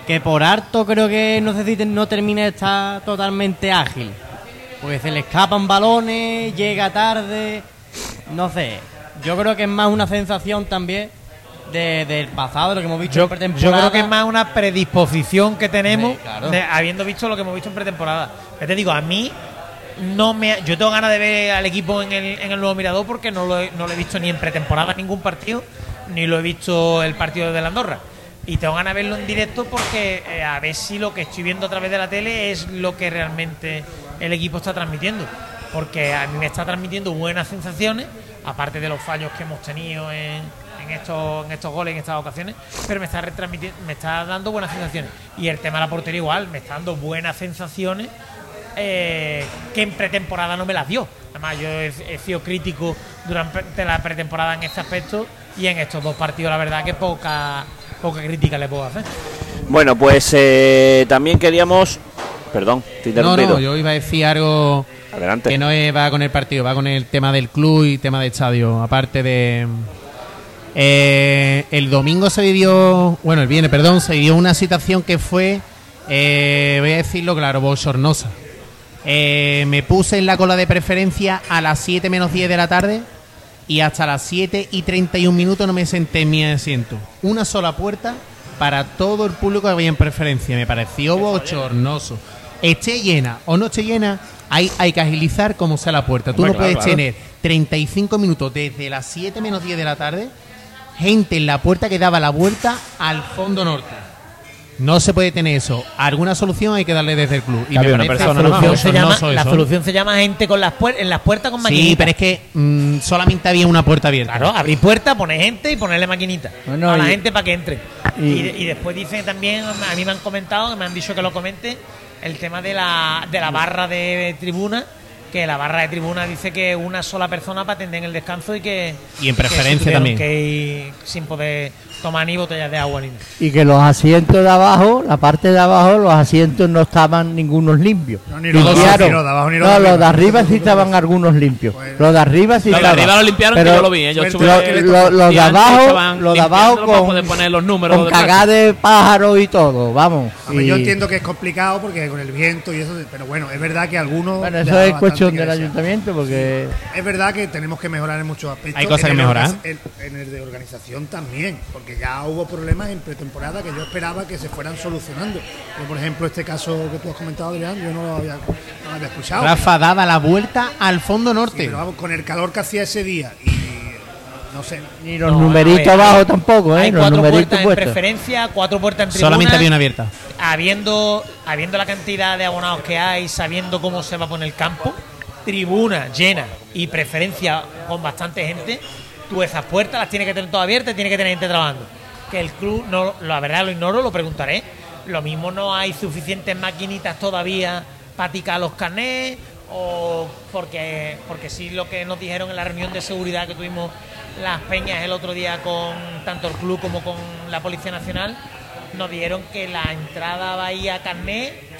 Que por harto creo que no sé si no termina de estar totalmente ágil. Porque se le escapan balones, llega tarde. No sé. Yo creo que es más una sensación también de- del pasado, de lo que hemos visto Yo, en yo pretemporada. creo que es más una predisposición que tenemos, Sí, claro. de- habiendo visto lo que hemos visto en pretemporada. Ya te digo, a mí no me, yo tengo ganas de ver al equipo en el, en el nuevo Mirador porque no lo, he, no lo he visto ni en pretemporada ningún partido, ni lo he visto el partido de la Andorra. Y tengo ganas de verlo en directo porque eh, a ver si lo que estoy viendo a través de la tele es lo que realmente el equipo está transmitiendo. Porque a mí me está transmitiendo buenas sensaciones, aparte de los fallos que hemos tenido en, en estos, en estos goles, en estas ocasiones, pero me está retransmitiendo, me está dando buenas sensaciones. Y el tema de la portería igual, me está dando buenas sensaciones eh, que en pretemporada no me las dio. Además, yo he, he sido crítico durante la pretemporada en este aspecto y en estos dos partidos, la verdad, que poca, poca crítica le puedo hacer. Bueno, pues eh, también queríamos, perdón, te No, no, yo iba a decir algo Adelante. que no va con el partido, va con el tema del club y tema de estadio. Aparte de. eh, el domingo se vivió. Bueno, el viernes, perdón, se vivió una situación que fue. eh, voy a decirlo claro, bochornosa. Eh, me puse en la cola de preferencia a las 7 menos 10 de la tarde y hasta las 7 y 31 minutos no me senté en mi asiento. Una sola puerta para todo el público que había en preferencia. Me pareció bochornoso. Esté llena o no esté llena, hay, hay que agilizar como sea la puerta. Tú Hombre, no puedes claro, claro. tener 35 minutos desde las 7 menos 10 de la tarde, gente en la puerta que daba la vuelta al fondo norte. No se puede tener eso. Alguna solución hay que darle desde el club. Y Había me una parece persona La solución, se llama, la solución se llama gente con las puer- en las puertas con Sí, maquinitas. pero es que mm, solamente había una puerta abierta. Claro, abrir puerta, poner gente y ponerle maquinita a la y- gente para que entre. Y, y- de- y después dicen también, a mí me han comentado, me han dicho que lo comente, el tema de la, de la barra de tribuna, que la barra de tribuna dice que una sola persona para atender en el descanso y que... Y en preferencia también. Que ir sin poder tomar ni botellas de agua ni nada. y que los asientos de abajo, la parte de abajo, los asientos no estaban ningunos limpios. No, ni los abajo, ni los de abajo, ni los no, de los de arriba. sí estaban algunos limpios. Pues- Los de arriba sí Los de estaban. arriba lo limpiaron, que Pero yo lo vi, ¿eh? Yo estuve- que lo- tocó. los de abajo, estaban los de abajo con, poder poner los números con cagada de pájaros y todo, vamos. Hombre, Y- Yo entiendo que es complicado porque con el viento y eso, pero bueno, es verdad que algunos. Bueno, eso es cuestión que del ayuntamiento porque Es verdad que tenemos que mejorar en muchos aspectos. Hay cosas que mejorar. en el de organización también, porque ya hubo problemas en pretemporada que yo esperaba que se fueran solucionando. Yo, por ejemplo, este caso que tú has comentado, Adrián, yo no lo había, no lo había escuchado. Rafa daba la vuelta al fondo Sí, norte. pero vamos, con el calor que hacía ese día y no sé. ni los No, numeritos a ver, abajo tampoco, ¿eh? Hay Los cuatro numeritos puertas en puestos. preferencia, cuatro puertas en tribuna. Solamente había una abierta. habiendo, habiendo la cantidad de abonados que hay, sabiendo cómo se va a poner el campo, tribuna llena y preferencia con bastante gente, tú esas puertas las tienes que tener todas abiertas y tienes que tener gente trabajando. Que el club, no, la verdad lo ignoro, lo preguntaré. Lo mismo no hay suficientes maquinitas todavía para ticar los carnés o porque, porque sí lo que nos dijeron en la reunión de seguridad que tuvimos las peñas el otro día con tanto el club como con la Policía Nacional, nos dijeron que la entrada Bahía Carné, pli-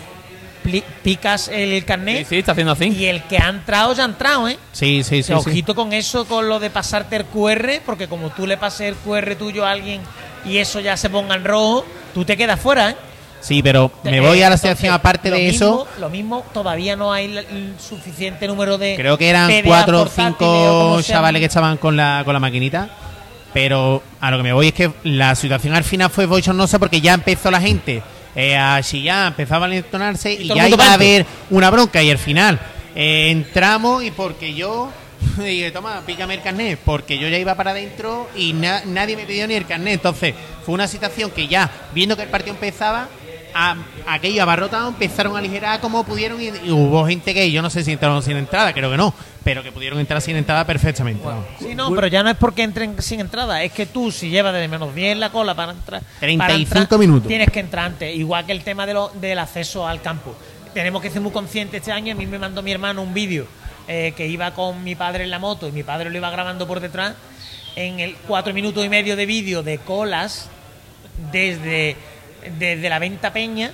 picas el Sí, carné sí, está haciendo así. y el que ha entrado ya ha entrado, ¿eh? Sí, sí, O sí. sea, sí. ojito con eso, con lo de pasarte el QR, porque como tú le pases el QR tuyo a alguien y eso ya se ponga en rojo, tú te quedas fuera, ¿eh? Sí, pero me voy a la situación aparte de mismo- eso. Lo mismo, todavía no hay el, suficiente número de. Creo que eran PDA cuatro o cinco chavales que estaban con la, con la maquinita. Pero a lo que me voy es que la situación al final fue bochornosa porque ya empezó la gente eh, a chillar, empezó a valentonarse y, ya iba a haber una bronca. Y al final eh, entramos y porque yo dije, toma, pícame el carnet, porque yo ya iba para adentro y na- nadie me pidió ni el carnet. Entonces fue una situación que ya, viendo que el partido empezaba, a, aquello abarrotado, empezaron a aligerar como pudieron y, y hubo gente que yo no sé si entraron sin entrada, creo que no, pero que pudieron entrar sin entrada perfectamente. Sí, no, pero ya no es porque entren sin entrada, es que tú, si llevas desde menos 10 la cola para entrar. 35 para entrar, minutos. Tienes que entrar antes, igual que el tema de lo- del acceso al campo. Tenemos que ser muy conscientes este año. A mí me mandó mi hermano un vídeo eh, que iba con mi padre en la moto y mi padre lo iba grabando por detrás. En el cuatro minutos y medio de vídeo de colas desde, desde la venta peña,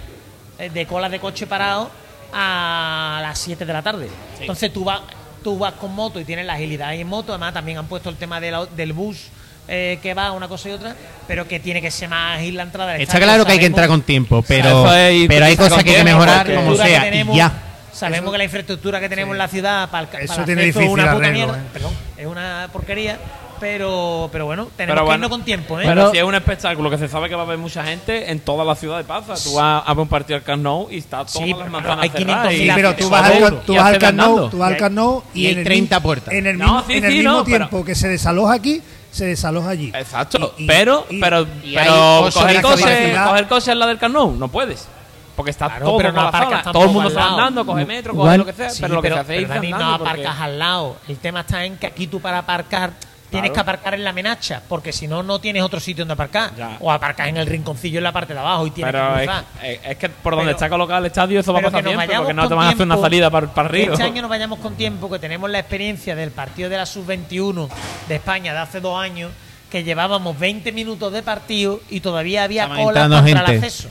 eh, de colas de coche parado, a las 7 de la tarde. Entonces tú vas, tú vas con moto y tienes la agilidad ahí en moto. Además, también han puesto el tema de la- del bus eh, que va una cosa y otra, pero que tiene que ser más ágil la entrada. del Está claro que hay que entrar con tiempo, pero, Eso es pero hay cosas que hay que mejorar como sea que y tenemos- ya. Sabemos que la infraestructura que tenemos en la ciudad para Eso para el tiene es una puta mierda. eh. Perdón, es una porquería, pero, pero bueno, tenemos Pero que bueno, irnos con tiempo. ¿eh? Pero Pero- si es un espectáculo que se sabe que va a haber mucha gente en toda la ciudad de Paza. Tú vas a ver un partido al Camp Nou y está todas Sí, las pero manzanas hay 500 cerradas y- pero que tú vas al, tú Y vas al Camp Nou, tú vas al Camp Nou y hay en el 30 mi- puertas. En el No, mismo, sí, en el sí, mismo no, pero- tiempo que se desaloja aquí, se desaloja allí. Exacto, Y- y- pero, y- pero, y pero coger coche, coger coche en la del Camp Nou, no puedes. Porque está Claro, todo pero no aparcas Todo el mundo está andando, coge metro, coge lo que sea. Sí, pero lo que pero, se hace pero Dani, no porque- aparcas al lado. El tema está en que aquí tú para aparcar tienes que aparcar en la menacha, porque si no, no tienes otro sitio donde aparcar. Ya. O aparcas en el rinconcillo en la parte de abajo y tienes Pero que es, cruzar. es- es que por donde Pero- está colocado el estadio eso va a pasar vayamos porque no te van a hacer una salida para, para arriba. Este año nos vayamos con tiempo, que tenemos la experiencia del partido de la sub-21 de España de hace dos años, que llevábamos 20 minutos de partido y todavía había cola contra el acceso.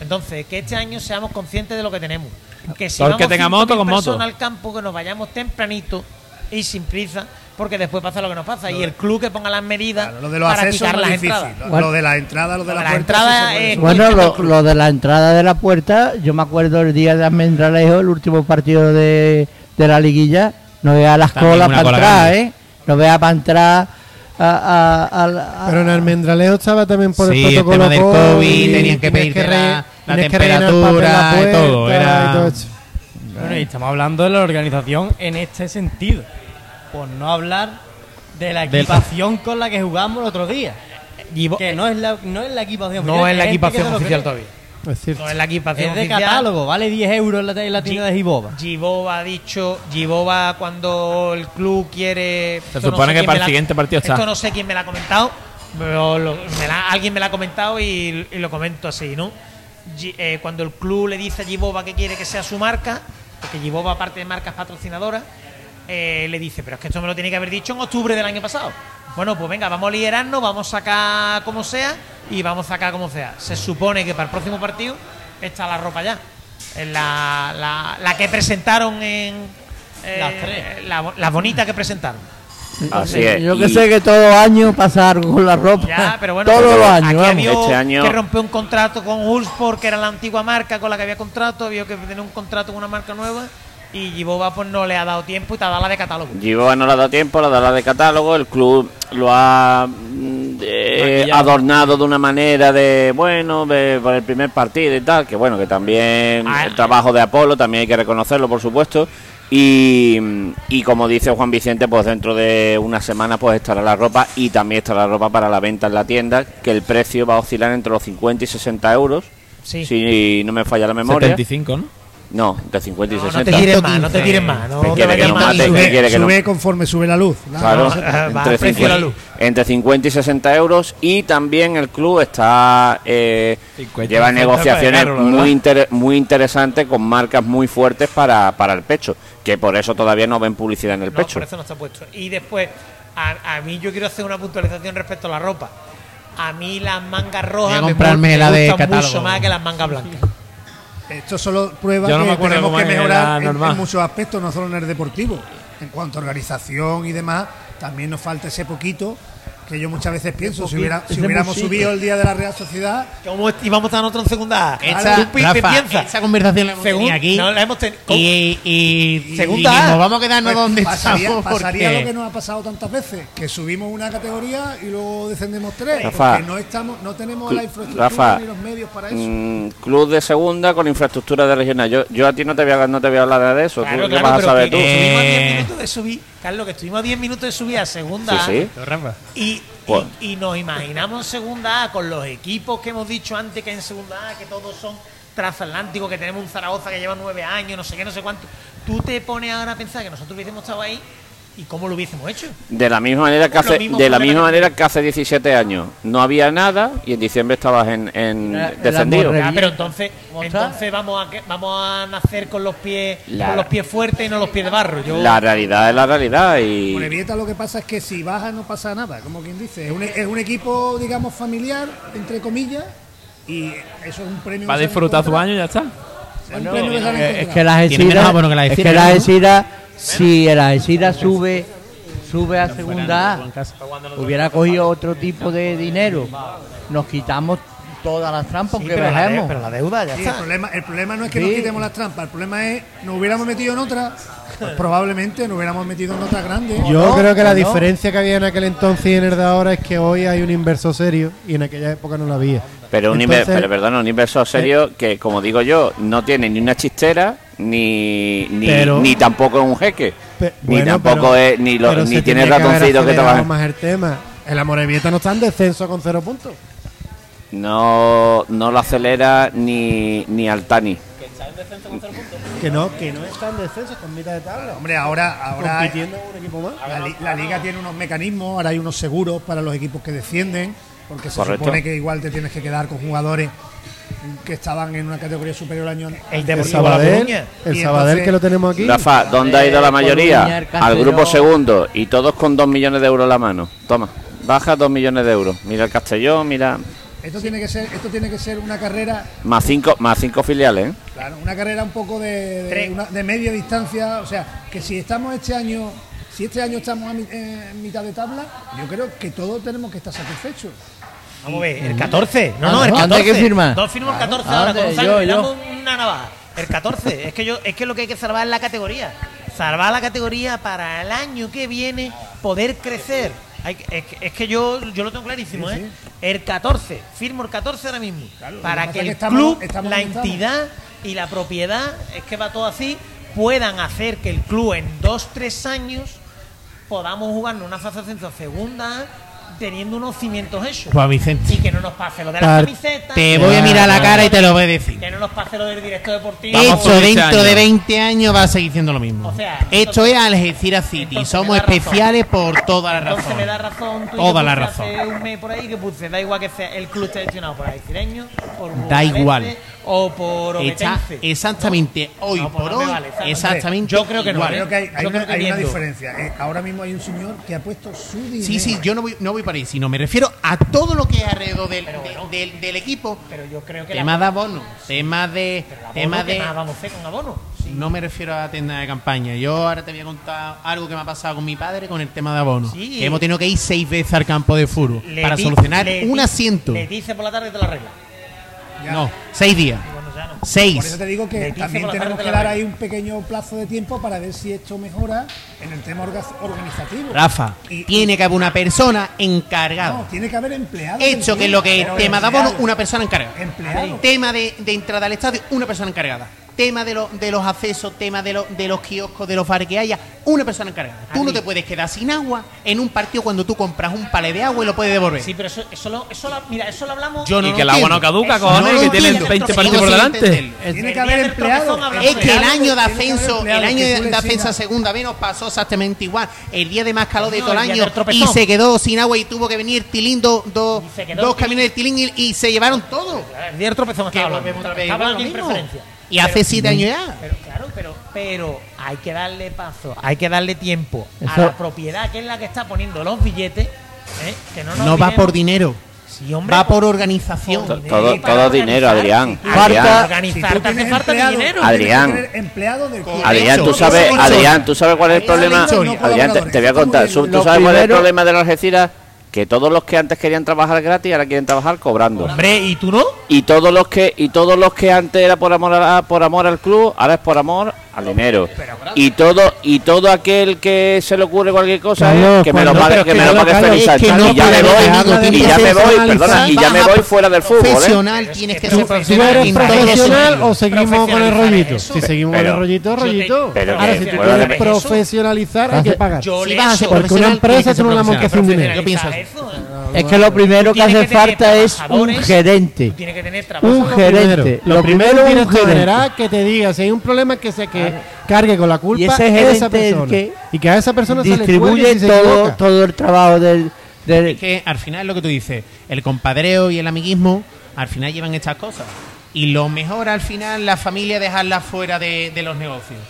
Entonces, que este año seamos conscientes de lo que tenemos. Que si el vamos que tenga 5.000 moto, con moto. al campo, que nos vayamos tempranito y sin prisa, porque después pasa lo que nos pasa. Y el club que ponga las medidas Claro, lo de los para accesos quitar las difícil. entradas. Lo, de la entrada, lo de Lo la, la puerta, entrada es-. Bueno, lo, de la entrada de la puerta, yo me acuerdo el día de Almendralejo, el último partido de, de la liguilla, no vea las También colas para cola entrar, grande. ¿eh? No vea para entrar a, a- a- a- Pero en Almendralejo estaba también por Sí, el el protocolo tema del COVID, tenían que re- la- el temperatura y todo, puerta era- y todo. Bueno, y estamos hablando de la organización en este sentido. Por no hablar de la equipación con la que jugamos el otro día. Que no es la, no es la equipación no oficial, es la que equipación oficial todavía. Es cierto. No es la equipación Es de oficial. catálogo, vale 10 euros en la, en la tienda de Giboba. Giboba ha dicho, Giboba cuando el club quiere... Se esto no supone sé que quién para me el la- siguiente partido está. Esto no sé quién me lo ha comentado, pero lo- me la- alguien me lo ha comentado y, y lo comento así, ¿no? Eh, cuando el club le dice a Giboba que quiere que sea su marca, porque Giboba aparte de marcas patrocinadoras, eh, le dice, pero es que esto me lo tiene que haber dicho en octubre del año pasado. Bueno, pues venga, vamos a liderarnos, vamos a sacar como sea y vamos a sacar como sea. Se supone que para el próximo partido está la ropa ya. La, la, la que presentaron en... eh, Las tres. La, la bonita que presentaron. Así es. Yo que Y- sé que todos los años pasa algo con la ropa. Ya, pero bueno, todos pero los aquí años. Este año- que rompió un contrato con Hulsport, que era la antigua marca con la que había contrato, había que tener un contrato con una marca nueva y Giboba pues no le ha dado tiempo y te ha dado la de catálogo. Giboa no le ha dado tiempo, le ha dado la de catálogo, el club lo ha mm, eh, adornado de una manera de, bueno, de- por el primer partido y tal, que bueno, que también Ah, el trabajo de Apolo, también hay que reconocerlo, por supuesto. Y, y como dice Juan Vicente, pues dentro de una semana pues estará la ropa y también estará la ropa para la venta en la tienda, que el precio va a oscilar entre los 50 y 60 euros, Sí. si no me falla la memoria. 75, ¿no? No, entre 50 y No, no 60. te tires más, no te tires más. No ¿Qué te quiere que vayas nos más. mate? sube, ¿Qué quiere que no? sube conforme sube la luz. Claro, Va al entre, precio de la 50, luz. entre 50 y 60 euros y también el club está eh, 50 lleva 60 negociaciones muy inter- muy interesantes con marcas muy fuertes para, para el pecho, que por eso todavía no ven publicidad en el No, pecho. por eso no está puesto. Y después, a, a mí yo quiero hacer una puntualización respecto a la ropa. A mí las mangas rojas me, me la de gustan catálogo. mucho más que las mangas blancas. Esto solo prueba no que tenemos que mejorar en, en muchos aspectos, no solo en el deportivo. En cuanto a organización y demás, también nos falta ese poquito que yo muchas veces pienso, si, hubiera- si hubiéramos subido el día de la Real Sociedad, ¿Cómo íbamos a estar nosotros en segunda A? Esa, ¿Tú pi- te Rafa, piensas? esa conversación la hemos tenido aquí. no, la hemos teni- y, y, Segunda y A. nos vamos a quedarnos pues, donde pasaría, estamos pasaría lo que nos ha pasado tantas veces, que subimos una categoría y luego descendemos tres, Rafa. porque no estamos, no tenemos la infraestructura Rafa, ni los medios para eso. Mm, club de segunda con infraestructura de regional. Yo, yo a ti no te voy a, no te voy a hablar de eso. ¿Tú Claro, qué claro, vas a saber tú? estuvimos a 10 Eh. minutos de subir, Carlos, que estuvimos a 10 minutos de subir a segunda Sí, A, sí. Y, Pues- y, y nos imaginamos en segunda A con los equipos que hemos dicho antes que en segunda A, que todos son transatlánticos, que tenemos un Zaragoza que lleva nueve años, no sé qué, no sé cuánto. Tú te pones ahora a pensar que nosotros hubiésemos estado ahí y cómo lo hubiésemos hecho. De la misma manera que Lo hace, de la misma manera que hace 17 años no había nada y en diciembre estabas en, descendido. bien. pero entonces, entonces vamos a vamos a nacer con los pies La- con los pies fuertes y no los pies de barro. Yo La realidad es la realidad y Morevieta lo que pasa es que si baja no pasa nada, como quien dice. Es un, es un equipo, digamos, familiar, entre comillas, y eso es un premio. Va a disfrutar su año y ya está. Es un premio que se han Eh, es que la Tiene menos Algeciras, abono que la es Algeciras, que la ¿no? Algeciras, si el Algeciras sube, sube a segunda A, hubiera cogido otro tipo de dinero, nos quitamos todas las trampas Sí, que pero, la de- bajemos. pero la deuda ya Sí, el, está. problema, el problema no es que Sí. nos quitemos las trampas, el problema es nos hubiéramos metido en otra, pues probablemente nos hubiéramos metido en otra grande. Yo no, creo que la no. diferencia que había en aquel entonces y en el de ahora es que hoy hay un inversor serio y en aquella época no lo había. pero un inver- pero perdona, un inversor serio que como digo yo, no tiene ni una chistera ni ni, Pero- ni tampoco es un jeque. Pe- ni bueno, tampoco pero- es ni lo- ni tiene tenía que que acelerado trabaja. más el tema. El Amorebieta no está en descenso con cero puntos. No no lo acelera ni ni Altani. Que no, que no está en descenso, está en mitad de tabla. Hombre, ahora, ahora compitiendo con un equipo más. la, li- la liga tiene unos mecanismos, ahora hay unos seguros para los equipos que descienden, porque se Correcto. supone que igual te tienes que quedar con jugadores que estaban en una categoría superior al año El La Sabadell, Coruña. el Y Sabadell entonces- que lo tenemos aquí. Rafa, ¿dónde ha ido la mayoría? Al grupo segundo y todos con dos millones de euros en la mano. Toma, baja dos millones de euros. Mira el Castellón, mira Esto tiene que ser, esto tiene que ser una carrera, más cinco más cinco filiales. ¿eh? claro, una carrera un poco de, de, una- de media distancia, o sea, que si estamos este año, si este año estamos en mitad de tabla, yo creo que todos tenemos que estar satisfechos. Vamos a ver, el 14. No, ¿A no, el dónde 14. hay que firmar? No firmo el 14 ¿A ahora, dónde? Gonzalo, Yo, damos una navaja. El 14. es que yo es que lo que hay que salvar es la categoría. Salvar la categoría para el año que viene poder crecer. Hay que- es, que, es que yo, yo lo tengo clarísimo, ¿eh? El 14, firmo el 14 ahora mismo. Claro, lo para que pasa que es el que estamos- club, estamos la donde estamos. entidad y la propiedad, es que va todo así, puedan hacer que el club en dos, tres años podamos jugar en una fase de ascenso segunda teniendo unos cimientos hechos. Pues Vicente, Y que no nos pase lo de las Par- camisetas. te voy a mirar la cara y te lo voy a decir. Que no nos pase lo del director deportivo. Esto dentro de 20 años va a seguir siendo lo mismo. O sea, Esto entonces- es Algeciras City. entonces Somos especiales por toda la Entonces razón. me da razón tú Toda la razón. Hace un mes por ahí que puse, da igual que sea el club gestionado por alcireños, por Da igual. o por exactamente hoy No, pues por hoy. vale, exactamente. exactamente. Yo creo que no. Creo que hay, una, creo que hay una viendo. diferencia. Eh, ahora mismo hay un señor que ha puesto su dinero. Sí, sí, yo no voy, no voy para ahí, sino me refiero a todo lo que hay alrededor del, de- del, del equipo. Pero yo creo que Tema la, de abono, tema de. pero el abono, Tema ¿qué de. más vamos a hacer con abono? No me refiero a tienda de campaña. Yo ahora te voy a contar algo que me ha pasado con mi padre con el tema de abono. Sí. Que hemos tenido que ir seis veces al campo de fútbol Le para di- solucionar un di- asiento. Le dice por la tarde te la regla. Ya. No, seis días. Bueno, ya no. Por eso Seis. te digo que también tenemos que dar ahí un pequeño plazo de tiempo para ver si esto mejora en el tema orga- organizativo. Rafa, Y- tiene que haber una persona encargada. No, tiene que haber empleados. Hecho que lo que tema de abono, una persona encargada. Empleado. Tema de, de entrada al estadio, una persona encargada. Tema de, lo- de los accesos, tema de, lo- de los kioscos, de los bares que haya, una persona encargada. Tú no te puedes quedar sin agua en un partido cuando tú compras un palé de agua y lo puedes devolver. Sí, pero eso, eso, lo, eso lo- mira, eso lo hablamos. Yo no y lo que el agua no caduca, cojones, que tienen entiendo. 20 Sigo partidos por delante. Tiene que haber hablamos Es que el año de ascenso, el año de ascenso a segunda B nos pasó exactamente igual. El día de más calor de No, todo el año y se quedó sin agua y tuvo que venir Tilín, dos Tilín. camiones de Tilín y, y se llevaron todo. El día del tropezón Que estaba hablando. Y hace siete años ya. Pero claro, pero, pero hay que darle paso, hay que darle tiempo a Eso- la propiedad que es la que está poniendo los billetes. ¿eh? Que no, nos No va por dinero, Sí, hombre, va por organización. por Todo- dinero y para todo dinero. Adrián, Si- Si organizar tienes falta dinero. Adrián. tener empleados del. Adrián, tú sabes, Adrián, tú sabes cuál es el problema. Adrián, te, te voy a contar. Tú sabes cuál es el problema de los Algeciras que todos los que antes querían trabajar gratis ahora quieren trabajar cobrando. Hombre, ¿y tú no? Y todos los que y todos los que antes era por amor a, por amor al club, ahora es por amor al dinero. Y todo y todo aquel que se le ocurre cualquier cosa Carlos, es que me lo pague, que que me lo pague Félix es que Sánchez. no y ya me voy, y de ya me voy, perdona, y ya me voy fuera del fútbol, ¿eh? Profesional, tienes que ser ¿Tú eres profesional. profesional o seguimos con el rollito? eso. Si seguimos con el rollito, rollito. pero Ahora, si tú quieres profesionalizar, hay que pagar. Yo Si le vas a ser Porque una profesional, empresa ser la montas sin profesional. dinero. Yo pienso ¿eh? Es que lo primero que hace falta es un gerente. Tú tienes que tener Un trabajadores. gerente. Lo, Lo primero es un un gerente. general que te diga si hay un problema que se que cargue con la culpa Y ese esa gerente es persona que y que a esa persona se le se todo, todo el trabajo del, del- Es que al final es lo que tú dices, el compadreo y el amiguismo al final llevan estas cosas. Y lo mejor al final la familia dejarla fuera de, de los negocios.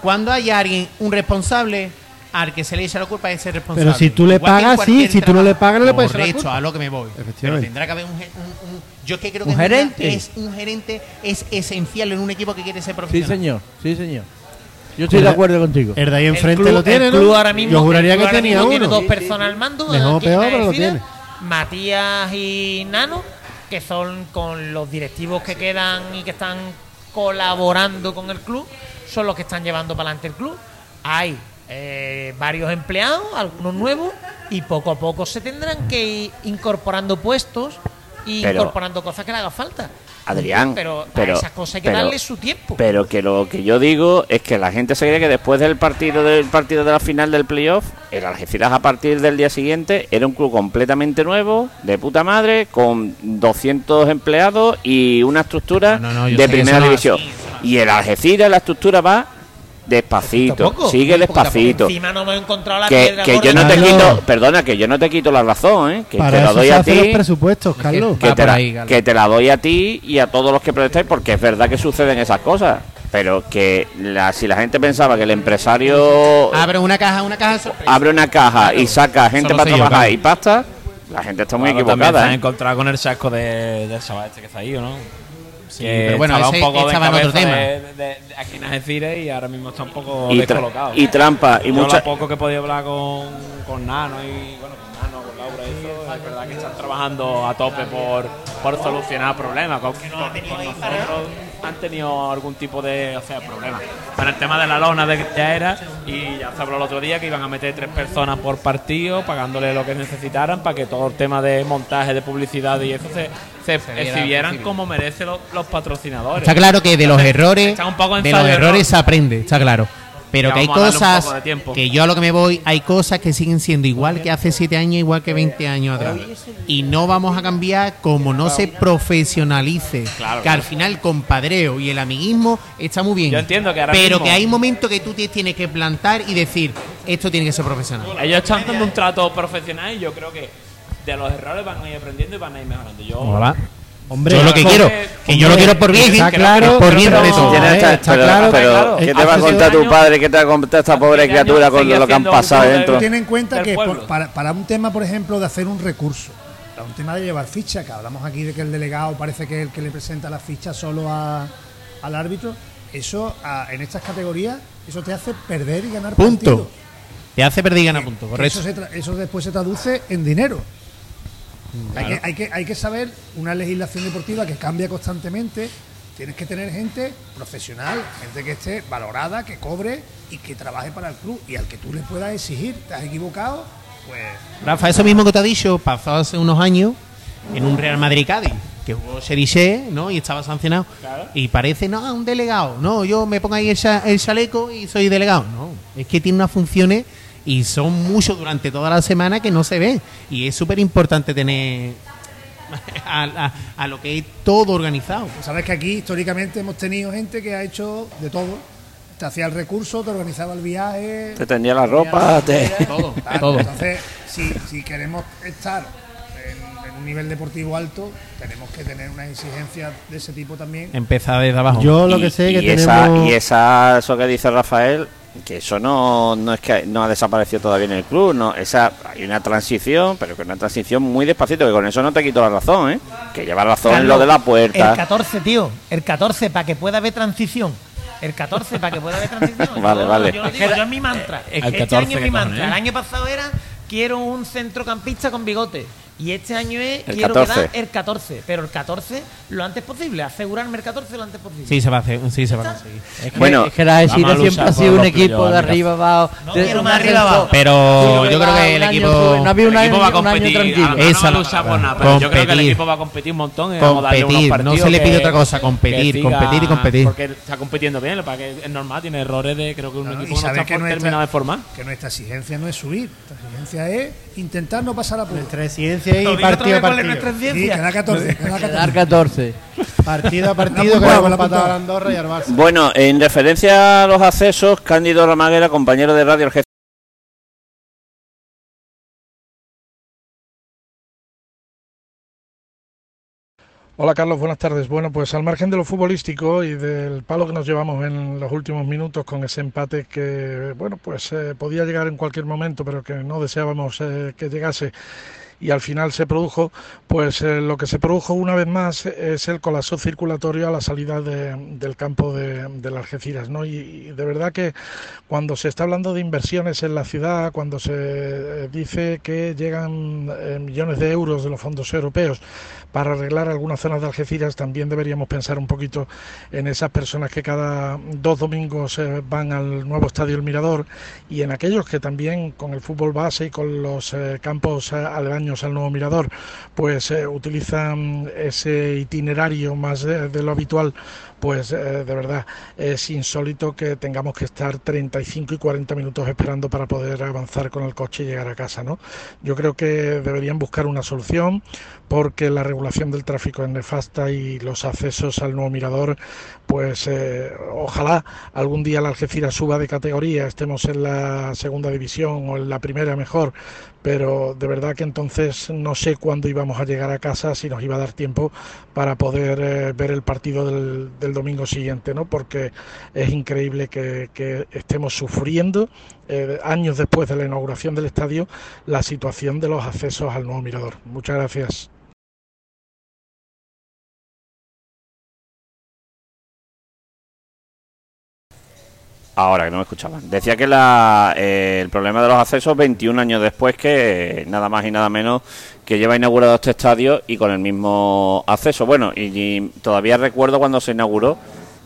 Cuando hay alguien, un responsable, al que se le echa la culpa es ese responsable. Pero si tú le Igual pagas, sí, si tú no le pagas, no le puedes echar la culpa. a lo que me voy. Pero tendrá que haber un, un- un- yo es que creo ¿Un que gerente? es un gerente es esencial en un equipo que quiere ser Sí, profesional. señor. Sí, señor. Yo estoy de acuerdo contigo. El de ahí enfrente club- lo tiene, el ¿no? club ahora mismo, Yo juraría el club que ahora tenía mismo tiene uno. dos personas al mando. Mejor peor, pero lo tiene. Matías y Nano, que son con los directivos que quedan y que están colaborando con el club, son los que están llevando para adelante el club. Hay eh, varios empleados, algunos nuevos, y poco a poco se tendrán que ir incorporando puestos y Pero- incorporando cosas que le haga falta. Adrián, pero, pero- a esas cosas hay que pero- darle su tiempo. Pero que lo que yo digo es que la gente se cree que después del partido del partido de la final del playoff, el Algeciras a partir del día siguiente era un club completamente nuevo, de puta madre, con 200 empleados y una estructura No, no, yo de primera división. así, Y el Algeciras la estructura va despacito, sigue despacito. Encima no hemos encontrado la Que, piedra que yo no te Carlos. quito, perdona, que yo no te quito la razón, ¿eh? que Para te la doy a los ti. presupuestos, Carlos. que te, la, ahí, Galo. que te la doy a ti y a todos los que protestáis porque es verdad que suceden esas cosas pero que la- si la gente pensaba que el empresario Abre una caja, una caja sorpresa. abre una caja y saca gente Solo para sé yo, trabajar claro. y pasta la gente está muy Claro, equivocada has ¿eh? encontrado con el saco de, del chaval este que está ahí, ¿o ¿no? Sí, Que pero bueno, estaba ese un poco de estaba en otro cabeza tema. De, de- de aquí en y ahora mismo está un poco y, descolocado. y trampa y lo poco que he podido hablar con, con Nano y bueno, con Nano, con Laura y eso, es verdad que están trabajando a tope por, por solucionar problemas. Con, con- con nosotros han tenido algún tipo de o sea, problema. Con el tema de la lona de que ya era y ya se habló el otro día que iban a meter tres personas por partido, pagándole lo que necesitaran para que todo el tema de montaje, de publicidad y eso se, se exhibieran posible. como merecen los, los patrocinadores. Está claro que de los errores, Está un poco de los errores se aprende, está claro. Pero que hay cosas que yo a lo que me voy, hay cosas que siguen siendo igual que hace 7 años, igual que 20 años atrás. Y no vamos a cambiar como no se profesionalice. Claro, que al final el compadreo y el amiguismo está muy bien. Yo entiendo que ahora Pero mismo- que hay momentos que tú te tienes que plantar y decir, esto tiene que ser profesional. Ellos están dando un trato profesional y yo creo que de los errores van a ir aprendiendo y van a ir mejorando. Yo, Hombre, yo lo que quiero, que yo lo quiero por bien, está claro, por bien de todo. Eh, está pero, claro, pero claro. ¿qué te va a contar tu padre? ¿Qué te va a contar esta pobre criatura con lo que han pasado dentro? Ten en cuenta que por- para, para un tema, por ejemplo, de hacer un recurso, para un tema de llevar ficha, que hablamos aquí de que el delegado parece que es el que le presenta la ficha solo a- al árbitro, eso a- en estas categorías, eso te hace perder y ganar Punto. Te hace perder y ganar punto, correcto. Eso, se eso después se traduce en dinero. Hay, que, hay, que, hay que saber una legislación deportiva que cambia constantemente. Tienes que tener gente profesional, gente que esté valorada, que cobre y que trabaje para el club y al que tú le puedas exigir. ¿Te has equivocado? Pues Rafa, eso mismo que te ha dicho pasó hace unos años en un Real Madrid Cádiz, que jugó Seriché, ¿no? Y estaba sancionado. Y parece, no, un delegado. No, yo me pongo ahí el, cha- el chaleco y soy delegado. No, es que tiene unas funciones y son muchos durante toda la semana que no se ven. Y es súper importante tener a, a- a lo que es todo organizado. sabes que aquí históricamente hemos tenido gente que ha hecho de todo. Te hacía el recurso, te organizaba el viaje. Te tendía la ropa, te... Todo, Claro, todo. Entonces, si, si queremos estar en, en un nivel deportivo alto, tenemos que tener unas exigencias de ese tipo también. Empezar desde abajo. Yo lo y, que sé que y esa, tenemos y esa, eso que dice Rafael, que eso no, no es que no ha desaparecido todavía en el club, no, esa hay una transición, pero que una transición muy despacito, que con eso no te quito la razón, ¿eh? Que lleva razón en lo de la El puerta. 14, tío. El 14 para que pueda haber transición. El 14 para que pueda haber transición. Vale, Yo- vale. Yo, lo digo, yo es mi mantra. el este 14 año es mi que mantra. cojones, El ¿eh? año pasado era quiero un centrocampista con bigote. Y este año es, El quiero 14. quedar el 14. Pero el 14 lo antes posible, asegurarme el 14 lo antes posible. Sí, se va a hacer, sí, se va a conseguir. Es que, Bueno, es que la Algeciras vamos a siempre ha sido un equipo de arriba abajo. No de- quiero más arriba abajo. Pero yo creo que el equipo, no había un año- va a un año competir. Esa no nada, pero yo creo que el equipo va a competir un montón. y vamos a darle unos Competir, no se le pide otra cosa, competir, competir y competir. Porque está compitiendo bien, lo que es que es normal, tiene errores de creo que un equipo no está que por- nuestra- terminado de formar. Que nuestra exigencia no es subir, nuestra exigencia es intentar no pasar. Nuestra ciencia y Lo digo otra partido a vez, ¿cuál es nuestra partido. Sí, ciencia? queda 14, queda 14. Quedar 14. Partido a partido que hemos empatado Andorra y al Barça. Bueno, en referencia a los accesos, Cándido Ramaguera, compañero de Radio Algeciras. Hola Carlos, buenas tardes. Bueno, pues al margen de lo futbolístico y del palo que nos llevamos en los últimos minutos con ese empate que, bueno, pues eh, podía llegar en cualquier momento, pero que no deseábamos eh, que llegase y al final se produjo, pues eh, lo que se produjo una vez más es el colapso circulatorio a la salida de- del campo de, de las Algeciras, ¿no? Y, de verdad que cuando se está hablando de inversiones en la ciudad, cuando se eh, dice que llegan eh, millones de euros de los fondos europeos para arreglar algunas zonas de Algeciras, también deberíamos pensar un poquito en esas personas que cada dos domingos van al nuevo estadio El Mirador y en aquellos que también con el fútbol base y con los campos eh, al nuevo Mirador, pues eh, utilizan ese itinerario más de lo habitual, pues eh, de verdad es insólito que tengamos que estar 35 y 40 minutos esperando para poder avanzar con el coche y llegar a casa, ¿no? Yo creo que deberían buscar una solución porque la regulación del tráfico es nefasta y los accesos al nuevo mirador, pues eh, ojalá algún día la Algeciras suba de categoría, estemos en la segunda división o en la primera mejor, pero de verdad que entonces no sé cuándo íbamos a llegar a casa, si nos iba a dar tiempo para poder eh, ver el partido del, del domingo siguiente, ¿no? Porque es increíble que, que estemos sufriendo eh, años después de la inauguración del estadio la situación de los accesos al nuevo mirador. Muchas gracias. Ahora que no me escuchaban. Decía que la, eh, el problema de los accesos 21 años después que nada más y nada menos que lleva inaugurado este estadio y con el mismo acceso. Bueno, y, y todavía recuerdo cuando se inauguró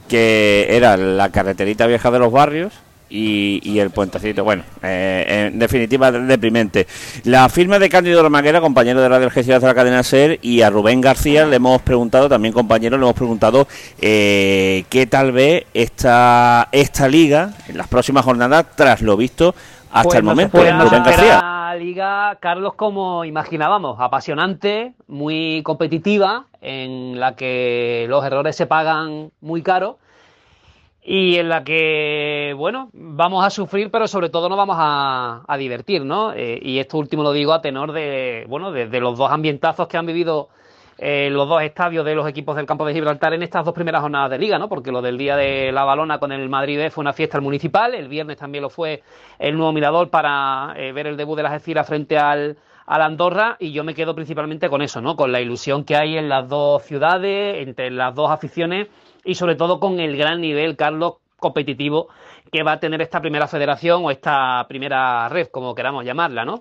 que era la carreterita vieja de los barrios y, y el puentecito. Bueno, eh, en definitiva, deprimente. La firma de Cándido Romaguera, compañero de Radio Algeciras de la cadena SER, y a Rubén García le hemos preguntado, también compañero, le hemos preguntado eh, qué tal ve esta, esta liga en las próximas jornadas tras lo visto hasta Pues el momento. espera- Rubén García. Una liga, Carlos, como imaginábamos, apasionante, muy competitiva, en la que los errores se pagan muy caro y en la que, bueno, vamos a sufrir, pero sobre todo nos vamos a, a divertir, ¿no? Eh, y esto último lo digo a tenor de, bueno, de, los dos ambientazos que han vivido eh, los dos estadios de los equipos del campo de Gibraltar en estas dos primeras jornadas de liga, ¿no? Porque lo del día de la balona con el Madrid B fue una fiesta al municipal, el viernes también lo fue el nuevo Mirador para eh, ver el debut de las Algeciras frente al, al Andorra y yo me quedo principalmente con eso, ¿no? Con la ilusión que hay en las dos ciudades, entre las dos aficiones y sobre todo con el gran nivel, Carlos, competitivo que va a tener esta primera federación o esta primera red, como queramos llamarla, ¿no?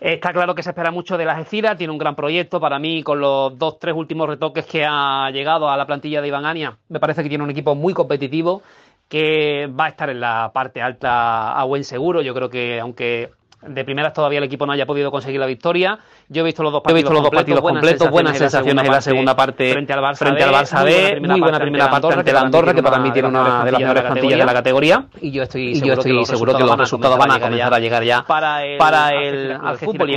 Está claro que se espera mucho de la Algeciras, tiene un gran proyecto para mí con los dos, tres últimos retoques que ha llegado a la plantilla de Iván Ania. Me parece que tiene un equipo muy competitivo que va a estar en la parte alta a buen seguro. Yo creo que aunque de primeras todavía el equipo no haya podido conseguir la victoria, yo he visto los dos partidos, visto los dos partidos completos, buenas sensaciones en la segunda parte frente al Barça frente al Barça B, muy buena primera parte ante la Andorra, que para mí tiene una de las mejores plantillas de la categoría. Y yo estoy Y yo estoy seguro que los resultados van a comenzar a llegar ya para el, fútbol. Y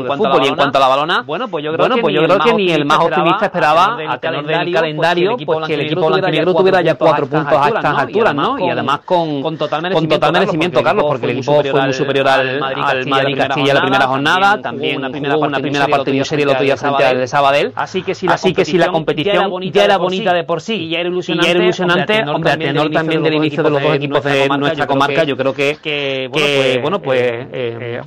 en cuanto a la balona, bueno, pues yo creo que pues yo ni creo el que más ni el más optimista esperaba a tenor del calendario, pues, que el equipo blanquinegro tuviera ya cuatro puntos a estas alturas, ¿no? Y además con, con total merecimiento, Carlos, porque el equipo fue muy superior al Madrid Castilla la primera jornada, también una primera parte muy seria el otro día frente al Sabadell. Así que si la Así que si la competición ya era bonita de por sí y ya era y ilusionante, ya era ilusionante, hombre, a tenor también del inicio de los dos equipos de nuestra comarca, yo creo que, que, bueno, pues eh, eh, eh,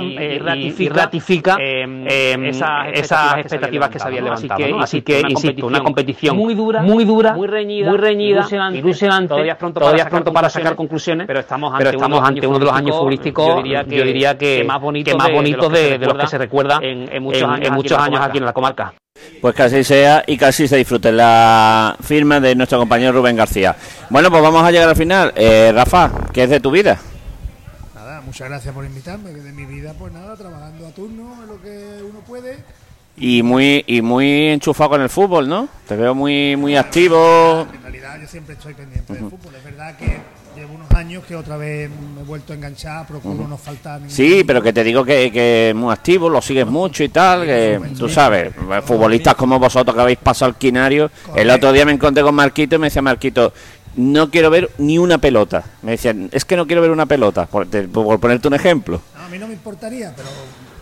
y- eh, y y ratifica, eh, esas expectativas que se habían levantado. Así que, insisto, una competición muy dura, muy dura, muy reñida, muy reñida, ilusionante. Todavía es pronto Todavía para es pronto sacar para sacar conclusiones, pero estamos pero ante estamos ante uno de los años futbolísticos, yo diría que, diría que, más bonitos, bonitos de, los que se recuerdan en, muchos, años, aquí en la comarca. Pues que así sea y casi se disfrute la firma de nuestro compañero Rubén García. Bueno, pues vamos a llegar al final. Eh, Rafa, ¿qué es de tu vida? Nada, muchas gracias por invitarme. Que de mi vida, pues nada, trabajando a turno en lo que uno puede. Y muy y muy enchufado con el fútbol, ¿no? Te veo muy muy activo. En realidad yo siempre estoy pendiente del fútbol. Es verdad que años que otra vez me he vuelto a enganchar, procuro no faltar. Sí, pero que te digo que, que es muy activo, lo sigues mucho y tal, que tú sabes, futbolistas como vosotros que habéis pasado al quinario. El otro día me encontré con Marquito y me decía Marquito, no quiero ver ni una pelota. Me decían, es que no quiero ver una pelota, por, ponerte un ejemplo. a mí no me importaría, pero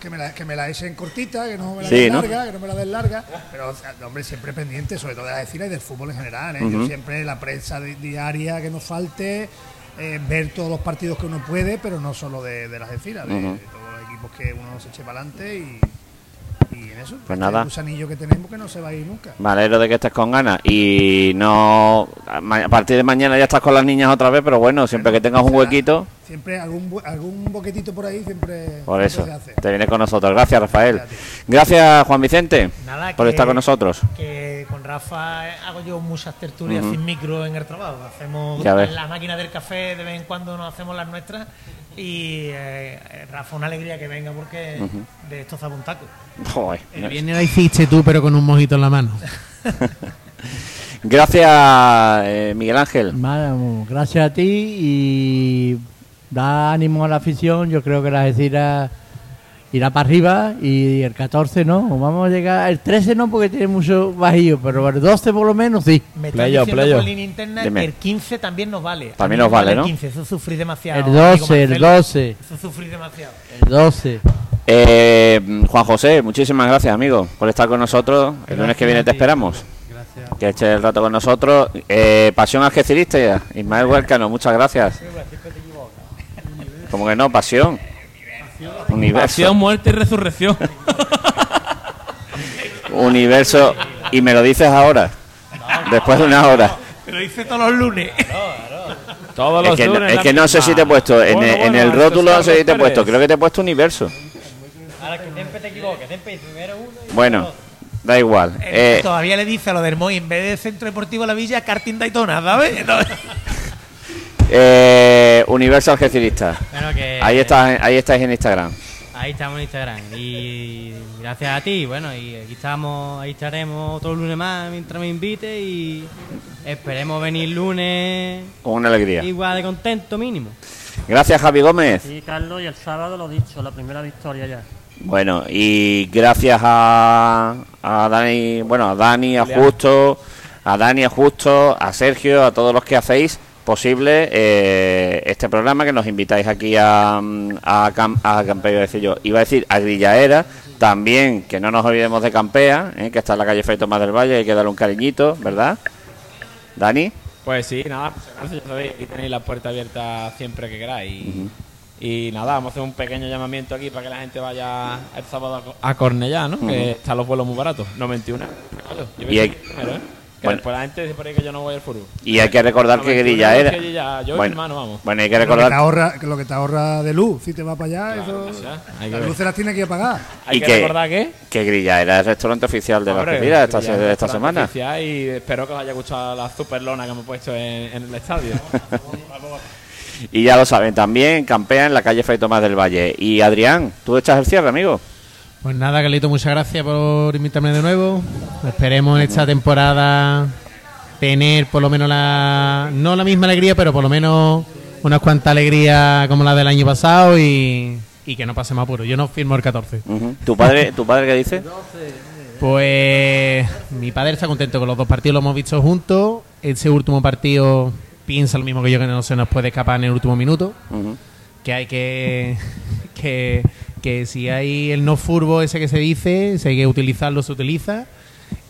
que me la, que me la echen cortita, que no me la den larga, que no me la den larga. Pero, hombre, siempre pendiente, sobre todo de la decir y del fútbol en general. ¿eh? Yo siempre la prensa diaria que nos falte, eh, ver todos los partidos que uno puede, pero no solo de, de las de, de, todos los equipos que uno se eche para adelante y y en eso, pues nada. gusanillo que tenemos que no se va a ir nunca. De que estés con ganas. Y no. A partir de mañana ya estás con las niñas otra vez, pero bueno, siempre que tengas un huequito. Siempre algún, algún boquetito por ahí, siempre. Por eso, te vienes con nosotros. Gracias, Rafael. Gracias, Juan Vicente, por estar con nosotros. Que con Rafa hago yo muchas tertulias sin micro en el trabajo. Hacemos la máquina del café, de vez en cuando nos hacemos las nuestras. Y eh, Rafa, una alegría que venga porque de esto sabe un taco. El viernes la hiciste tú, pero con un mojito en la mano. gracias, eh, Miguel Ángel. gracias a ti y da ánimo a la afición. Yo creo que la Algeciras irá para arriba y el 14 no. Vamos a llegar. El 13 no, porque tiene mucho bajillo, pero el 12 por lo menos sí. Me está diciendo por línea interna que el 15 también nos vale. También nos vale, ¿no? El 15, eso sufrí demasiado. El 12, el 12. Eso sufrí demasiado. El 12. Eh, Juan José, muchísimas gracias, amigo, por estar con nosotros. El lunes que viene te esperamos. Gracias. Que eches el rato con nosotros. Eh, Pasión Algecirista, Ismael Huercano, muchas gracias. Como que no, pasión. Universo. Pasión, muerte y resurrección. Universo. Y me lo dices ahora. Después de una hora. Me lo dice todos los lunes. Todos los es que, lunes. Es que no sé si te he puesto. en, el rótulo no sé si te he puesto. Creo que te he puesto universo. Ahora que siempre te equivoques. primero uno bueno. Da igual. Eh, todavía le dice a lo del Moy, en vez de Centro Deportivo La Villa, Karting Daytona, ¿sabes? Eh, Universo Algecirista. ahí, está, ahí estáis en Instagram. Ahí estamos en Instagram. Y gracias a ti, bueno, y aquí estamos, ahí estaremos todo el lunes más mientras me invite y esperemos venir lunes. Con una alegría. Igual de contento mínimo. Gracias, Javi Gómez. Sí, Carlos, y el sábado lo dicho, la primera victoria ya. Bueno, y gracias a, a Dani, bueno, a Dani, a Justo, a Dani, a Justo, a Sergio, a todos los que hacéis posible eh, este programa que nos invitáis aquí a, a, a Campea, decir yo, iba a decir a Grillaera, también que no nos olvidemos de Campea, eh, que está en la calle Fray Tomás del Valle, hay que darle un cariñito, ¿verdad? Dani. Pues sí, nada, pues, ya sabéis, aquí tenéis la puerta abierta siempre que queráis. Y nada, vamos a hacer un pequeño llamamiento aquí para que la gente vaya el sábado a Cornellá, ¿no? Que están los vuelos muy baratos, 91. y hay, bueno. después la gente dice por ahí que yo no voy al fútbol. Y hay que recordar que Grilla era. yo bueno, hermano, vamos. Bueno, hay que recordar. Lo que, te ahorra, lo que te ahorra de luz, si te va para allá, eso. las luces las tienes que pagar. Hay que, recordar que. Que Grilla era el restaurante oficial de la Mira esta, de esta semana. Y espero que os haya gustado la super lona que hemos puesto en, en el estadio. y ya lo saben, también campea en la calle Fray Tomás del Valle. Y Adrián, tú echas el cierre, amigo. Pues nada, Carlito, muchas gracias por invitarme de nuevo. Esperemos en esta temporada tener por lo menos la. No la misma alegría, pero por lo menos unas cuantas alegrías como la del año pasado y, que no pasemos apuro. Yo no firmo el 14. ¿Tu, padre, ¿Tu padre qué dice? Pues mi padre está contento con los dos partidos, lo hemos visto juntos. Ese último partido piensa lo mismo que yo, que no se nos puede escapar en el último minuto. Que hay que, que que si hay el no furbo ese que se dice, si hay que utilizarlo, se utiliza.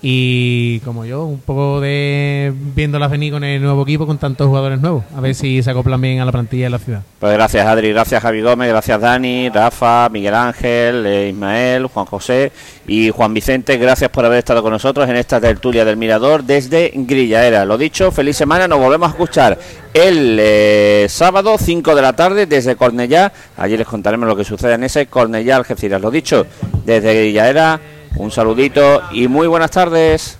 Y como yo, un poco de viéndolas venir con el nuevo equipo, con tantos jugadores nuevos. A ver si se acoplan bien a la plantilla de la ciudad. Pues gracias Adri, gracias Javi Gómez, gracias Dani, Rafa, Miguel Ángel, eh, Ismael, Juan José y Juan Vicente. Gracias por haber estado con nosotros en esta tertulia del Mirador desde Grillaera. Lo dicho, feliz semana, nos volvemos a escuchar el eh, sábado 5 de la tarde desde Cornellá. Allí les contaremos lo que sucede en ese Cornellá Algeciras. Lo dicho, desde Grillaera. Un saludito y muy buenas tardes.